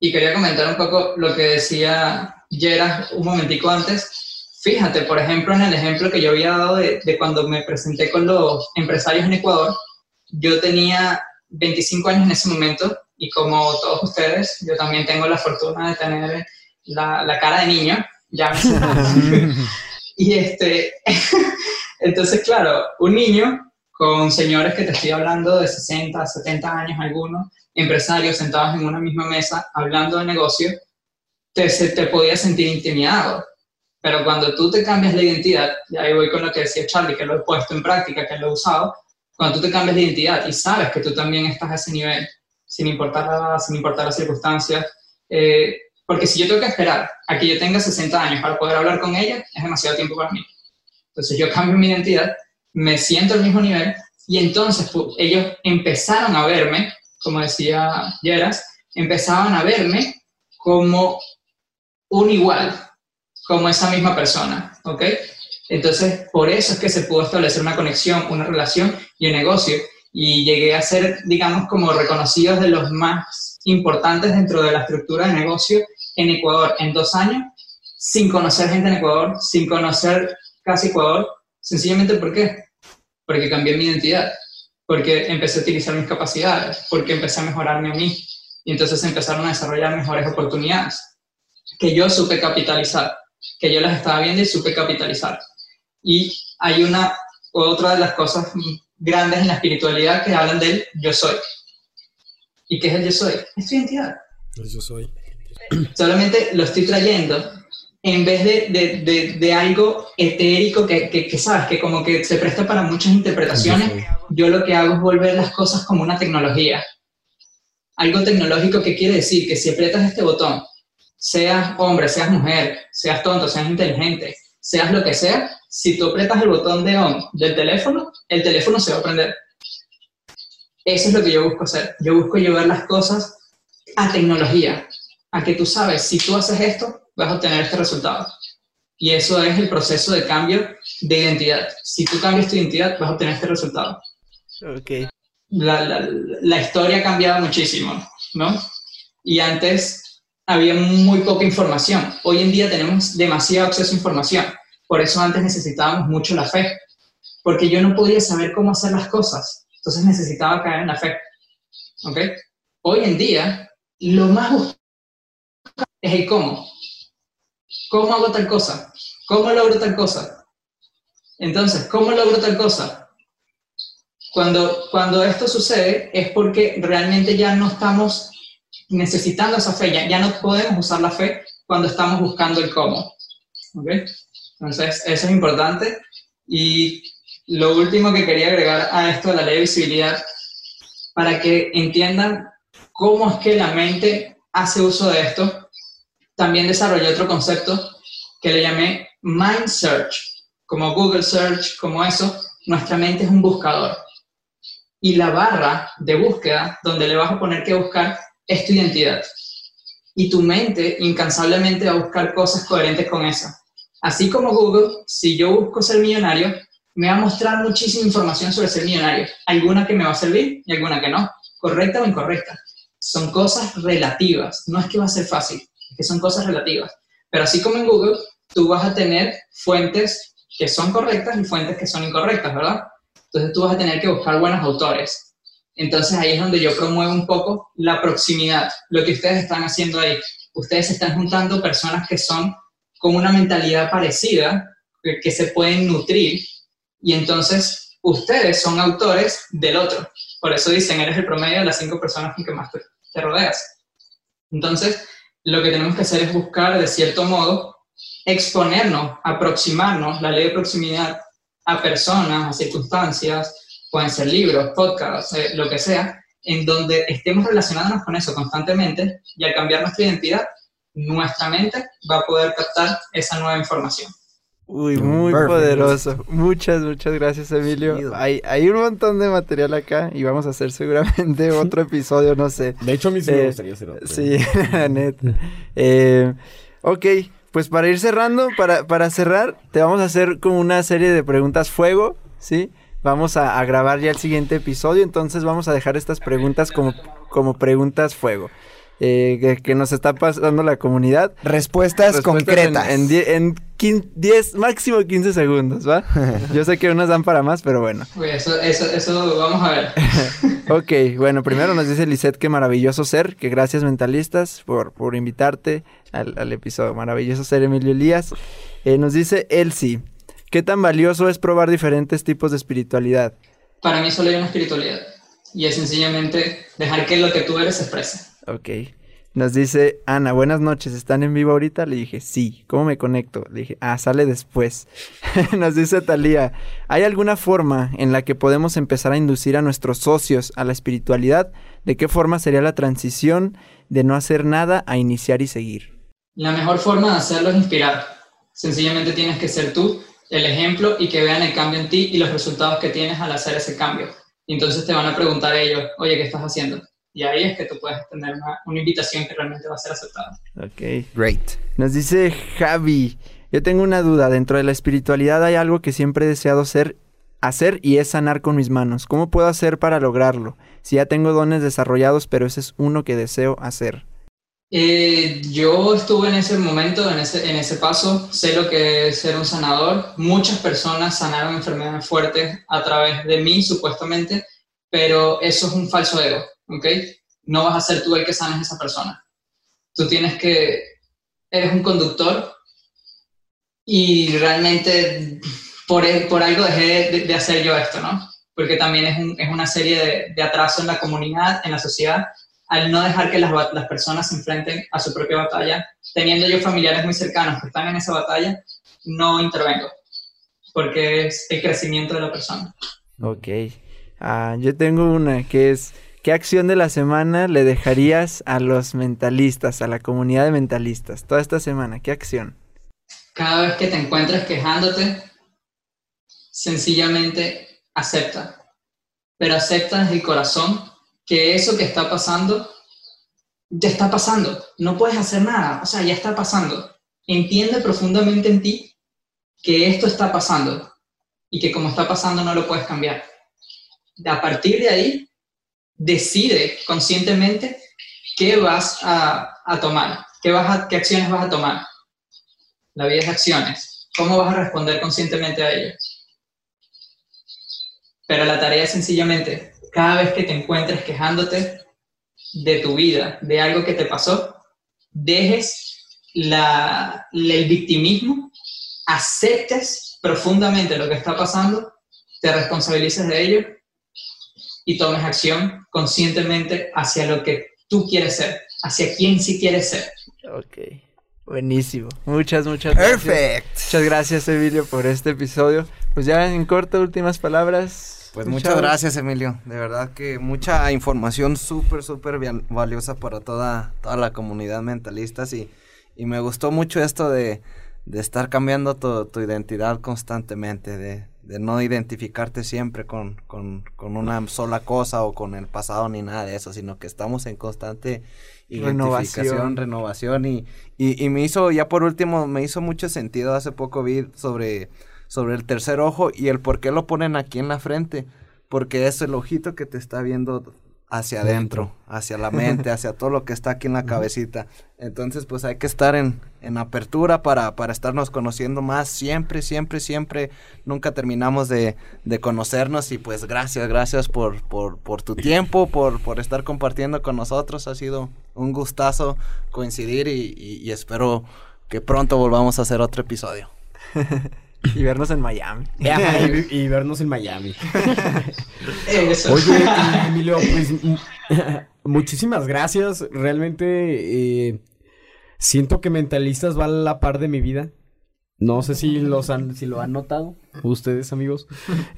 Y quería comentar un poco lo que decía Yera un momentico antes. Fíjate, por ejemplo, en el ejemplo que yo había dado de, de cuando me presenté con los empresarios en Ecuador, yo tenía 25 años en ese momento y como todos ustedes, yo también tengo la fortuna de tener la, la cara de niño, ya me Y este, entonces, claro, un niño con señores que te estoy hablando de 60, 70 años algunos, empresarios sentados en una misma mesa hablando de negocio, te, se, te podía sentir intimidado. Pero cuando tú te cambias la identidad, y ahí voy con lo que decía Charlie, que lo he puesto en práctica, que lo he usado, cuando tú te cambias de identidad y sabes que tú también estás a ese nivel, sin importar, sin importar las circunstancias, eh, porque si yo tengo que esperar a que yo tenga 60 años para poder hablar con ella, es demasiado tiempo para mí. Entonces yo cambio mi identidad, me siento al mismo nivel y entonces pues, ellos empezaron a verme, como decía Yeras, empezaban a verme como un igual, como esa misma persona, ¿ok? Entonces, por eso es que se pudo establecer una conexión, una relación y un negocio. Y llegué a ser, digamos, como reconocidos de los más importantes dentro de la estructura de negocio en Ecuador en dos años, sin conocer gente en Ecuador, sin conocer casi Ecuador. Sencillamente, ¿por qué? Porque cambié mi identidad, porque empecé a utilizar mis capacidades, porque empecé a mejorarme a mí. Y entonces empezaron a desarrollar mejores oportunidades que yo supe capitalizar, que yo las estaba viendo y supe capitalizar. Y hay una, otra de las cosas grandes en la espiritualidad que hablan del yo soy. ¿Y qué es el yo soy? Es tu identidad. El yo soy. Solamente lo estoy trayendo en vez de, de, de, de algo etérico que, que, que, sabes, que como que se presta para muchas interpretaciones, yo lo que hago es volver las cosas como una tecnología. Algo tecnológico que quiere decir que si aprietas este botón seas hombre, seas mujer, seas tonto, seas inteligente, seas lo que sea, si tú aprietas el botón de on del teléfono, el teléfono se va a prender. Eso es lo que yo busco hacer. Yo busco llevar las cosas a tecnología, a que tú sabes, si tú haces esto, vas a obtener este resultado. Y eso es el proceso de cambio de identidad. Si tú cambias tu identidad, vas a obtener este resultado. Ok. La, la, la historia ha cambiado muchísimo, ¿no? Y antes había muy poca información. Hoy en día tenemos demasiado acceso a información. Por eso antes necesitábamos mucho la fe, porque yo no podía saber cómo hacer las cosas. Entonces necesitaba caer en la fe. ¿Ok? Hoy en día, lo más es el cómo. ¿Cómo hago tal cosa? ¿Cómo logro tal cosa? Entonces, ¿cómo logro tal cosa? Cuando, cuando esto sucede es porque realmente ya no estamos necesitando esa fe, ya, no podemos usar la fe cuando estamos buscando el cómo. ¿Okay? Entonces, eso es importante. Y lo último que quería agregar a esto de la ley de visibilidad, para que entiendan cómo es que la mente hace uso de esto, también desarrollé otro concepto que le llamé Mind Search, como Google Search, como eso, nuestra mente es un buscador. Y la barra de búsqueda, donde le vas a poner que buscar, es tu identidad. Y tu mente incansablemente va a buscar cosas coherentes con esa. Así como Google, si yo busco ser millonario, me va a mostrar muchísima información sobre ser millonario. Alguna que me va a servir y alguna que no. Correcta o incorrecta. Son cosas relativas. No es que va a ser fácil, que son cosas relativas. Pero así como en Google, tú vas a tener fuentes que son correctas y fuentes que son incorrectas, ¿verdad? Entonces tú vas a tener que buscar buenos autores. Entonces ahí es donde yo promuevo un poco la proximidad, lo que ustedes están haciendo ahí. Ustedes están juntando personas que son con una mentalidad parecida, que, se pueden nutrir, y entonces ustedes son autores del otro. Por eso dicen, eres el promedio de las cinco personas con que más te, te rodeas. Entonces, lo que tenemos que hacer es buscar, de cierto modo, exponernos, aproximarnos, la ley de proximidad, a personas, a circunstancias, pueden ser libros, podcasts, eh, lo que sea, en donde estemos relacionándonos con eso constantemente y al cambiar nuestra identidad, nuestra mente va a poder captar esa nueva información. Uy, muy Perfect. poderoso. Muchas, muchas gracias, Emilio. Hay, hay un montón de material acá y vamos a hacer seguramente otro episodio, no sé. De hecho, a mí sí me Eh, gustaría hacer otro. Sí, la neta. Eh, ok, pues para ir cerrando, para, para cerrar, te vamos a hacer como una serie de preguntas fuego, ¿sí? Vamos a, a grabar ya el siguiente episodio, entonces vamos a dejar estas preguntas como, como preguntas fuego. Eh, que, que nos está pasando la comunidad. Respuestas, Respuestas concretas. En, en, die- en quin- 10, máximo 15 segundos, ¿va? Yo sé que unas dan para más, pero bueno. Uy, eso, eso, eso, vamos a ver. Ok, bueno, primero nos dice Lisette que maravilloso ser, que gracias mentalistas por, por invitarte al, al episodio. Maravilloso ser, Emilio Elías. Eh, nos dice Elsie, ¿qué tan valioso es probar diferentes tipos de espiritualidad? Para mí solo hay una espiritualidad. Y es sencillamente dejar que lo que tú eres se exprese. Ok. Nos dice Ana, buenas noches, ¿están en vivo ahorita? Le dije, sí. ¿Cómo me conecto? Le dije, ah, sale después. Nos dice Talía, ¿hay alguna forma en la que podemos empezar a inducir a nuestros socios a la espiritualidad? ¿De qué forma sería la transición de no hacer nada a iniciar y seguir? La mejor forma de hacerlo es inspirar. Sencillamente tienes que ser tú el ejemplo y que vean el cambio en ti y los resultados que tienes al hacer ese cambio. Entonces te van a preguntar ellos, oye, ¿qué estás haciendo? Y ahí es que tú puedes tener una, una invitación que realmente va a ser aceptada. Ok. Great. Nos dice Javi, yo tengo una duda, dentro de la espiritualidad hay algo que siempre he deseado ser, hacer y es sanar con mis manos. ¿Cómo puedo hacer para lograrlo? Si ya tengo dones desarrollados, pero ese es uno que deseo hacer. Eh, yo estuve en ese momento, en ese, en ese paso, sé lo que es ser un sanador. Muchas personas sanaron enfermedades fuertes a través de mí, supuestamente, pero eso es un falso ego, ¿ok? No vas a ser tú el que sanes a esa persona. Tú tienes que, eres un conductor y realmente por, por algo dejé de, hacer yo esto, ¿no? Porque también es, es una serie de, de atraso en la comunidad, en la sociedad, al no dejar que las, las personas se enfrenten a su propia batalla, teniendo yo familiares muy cercanos que están en esa batalla, no intervengo, porque es el crecimiento de la persona. Ok. Ah, yo tengo una que es, ¿qué acción de la semana le dejarías a los mentalistas, a la comunidad de mentalistas? Toda esta semana, ¿qué acción? Cada vez que te encuentres quejándote, sencillamente acepta, pero acepta desde el corazón que eso que está pasando, ya está pasando, no puedes hacer nada, o sea, ya está pasando. Entiende profundamente en ti que esto está pasando y que como está pasando no lo puedes cambiar. A partir de ahí, decide conscientemente qué vas a, tomar, qué, vas a- qué acciones vas a tomar. La vida es acciones. ¿Cómo vas a responder conscientemente a ello? Pero la tarea es sencillamente, cada vez que te encuentres quejándote de tu vida, de algo que te pasó, dejes el victimismo, aceptes profundamente lo que está pasando, te responsabilices de ello y tomes acción conscientemente hacia lo que tú quieres ser, hacia quién sí quieres ser. Ok. Buenísimo. Muchas, muchas gracias. Perfect. Muchas gracias, Emilio, por este episodio. Pues ya en corto, últimas palabras. Pues Chavos. muchas gracias, Emilio. De verdad que mucha información súper, súper valiosa para toda, toda la comunidad mentalistas y, y me gustó mucho esto de, de estar cambiando tu, tu identidad constantemente, de, de no identificarte siempre con, con, con una sola cosa o con el pasado ni nada de eso, sino que estamos en constante identificación, Renovación. renovación y, y, y me hizo, ya por último, me hizo mucho sentido, hace poco vi sobre sobre el tercer ojo y el por qué lo ponen aquí en la frente. Porque es el ojito que te está viendo hacia adentro, hacia la mente, hacia todo lo que está aquí en la cabecita. Entonces, pues hay que estar en, en apertura para, para estarnos conociendo más. Siempre, siempre, siempre. Nunca terminamos de, de conocernos. Y pues gracias, gracias por, por, por tu tiempo, por, por estar compartiendo con nosotros. Ha sido un gustazo coincidir y, y- y espero que pronto volvamos a hacer otro episodio. Y vernos en Miami. Y, y vernos en Miami. Eso. Oye, Emilio, pues muchísimas gracias. Realmente eh, siento que Mentalistas va a la par de mi vida. No sé si los han, si lo han notado ustedes, amigos.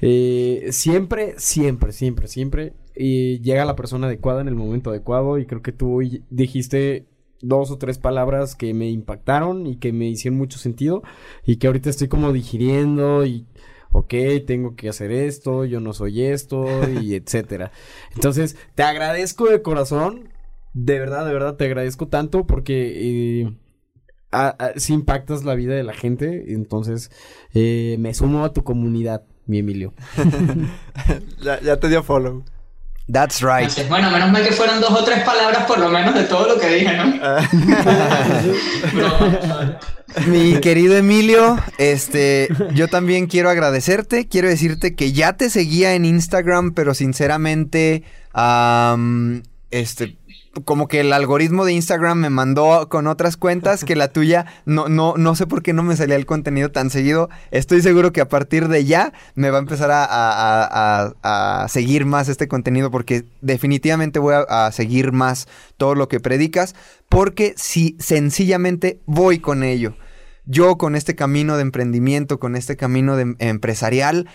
Eh, siempre, siempre, siempre, siempre eh, llega la persona adecuada en el momento adecuado. Y creo que tú hoy dijiste dos o tres palabras que me impactaron y que me hicieron mucho sentido y que ahorita estoy como digiriendo y ok, tengo que hacer esto, yo no soy esto y etcétera. Entonces, te agradezco de corazón, de verdad, de verdad te agradezco tanto porque eh, si impactas la vida de la gente, entonces eh, me sumo a tu comunidad, mi Emilio. ya, ya te dio follow. That's right. Bueno, menos mal que fueron dos o tres palabras por lo menos de todo lo que dije, ¿no? Mi querido Emilio, este, yo también quiero agradecerte. Quiero decirte que ya te seguía en Instagram, pero sinceramente, este, como que el algoritmo de Instagram me mandó con otras cuentas que la tuya no, no, no sé por qué no me salía el contenido tan seguido. Estoy seguro que a partir de ya me va a empezar a, seguir más este contenido porque definitivamente voy a, seguir más todo lo que predicas porque si sencillamente voy con ello. Yo con este camino de emprendimiento, con este camino de empresarial,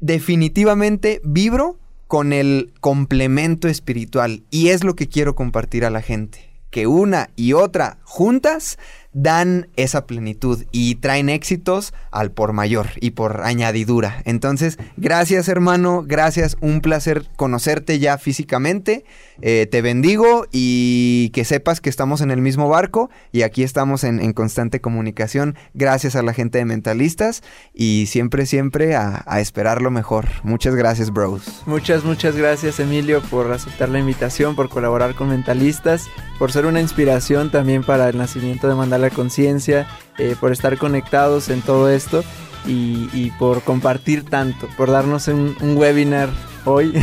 definitivamente vibro con el complemento espiritual. Y es lo que quiero compartir a la gente. Que una y otra juntas dan esa plenitud y traen éxitos al por mayor y por añadidura. Entonces, gracias hermano, gracias, un placer conocerte ya físicamente. Eh, te bendigo y que sepas que estamos en el mismo barco y aquí estamos en, constante comunicación. Gracias a la gente de Mentalistas y siempre, siempre a, a esperar lo mejor. Muchas gracias, bros. Muchas, muchas gracias, Emilio, por aceptar la invitación, por colaborar con Mentalistas, por ser una inspiración también para el nacimiento de Mandala conciencia, eh, por estar conectados en todo esto y, por compartir tanto, por darnos un, webinar hoy.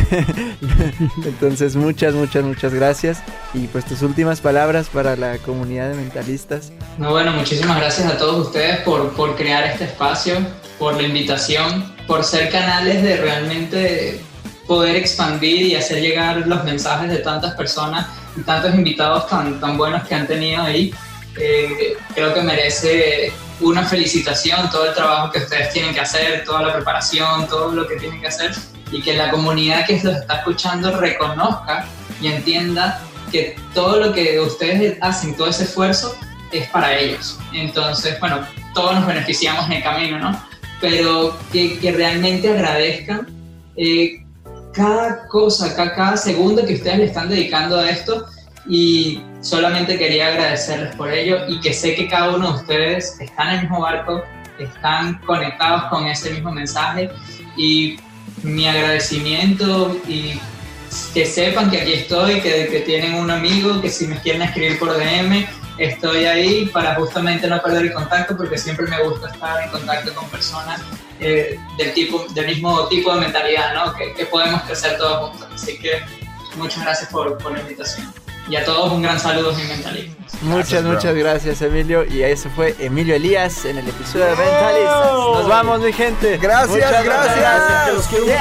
Entonces muchas, muchas, muchas gracias. Y pues tus últimas palabras para la comunidad de mentalistas. No, bueno, muchísimas gracias a todos ustedes por, por crear este espacio, por la invitación, por ser canales de realmente poder expandir y hacer llegar los mensajes de tantas personas y tantos invitados tan, tan buenos que han tenido ahí. Creo que merece una felicitación todo el trabajo que ustedes tienen que hacer, toda la preparación, todo lo que tienen que hacer y que la comunidad que los está escuchando reconozca y entienda que todo lo que ustedes hacen, todo ese esfuerzo es para ellos. Entonces, bueno, todos nos beneficiamos en el camino, ¿no? Pero que, que realmente agradezcan eh, cada cosa, cada, cada segundo que ustedes le están dedicando a esto y solamente quería agradecerles por ello y que sé que cada uno de ustedes están en el mismo barco, están conectados con ese mismo mensaje y mi agradecimiento y que sepan que aquí estoy, que, que tienen un amigo, que si me quieren escribir por DM, estoy ahí para justamente no perder el contacto porque siempre me gusta estar en contacto con personas eh, del, tipo, del mismo tipo de mentalidad, ¿no? que, que podemos crecer todos juntos. Así que muchas gracias por, por la invitación. Y a todos un gran saludo, mi mentalistas. Muchas, muchas gracias, Emilio. Y eso fue Emilio Elías en el episodio de Mentalistas. Nos vamos, mi gente. Gracias, muchas gracias. gracias. Los quiero mucho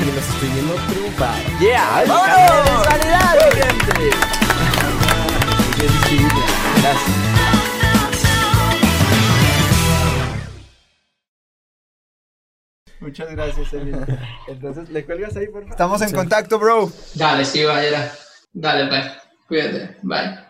y los estoy viendo triunfar. Yeah, ¡Vámonos! ¡Mentalidad, mi gente! Gracias. Muchas gracias, Emilio. Entonces, ¿le cuelgas ahí, por favor? Estamos en contacto, bro. Dale, sí, vaya. Dale, pues. Cuídate. Bye.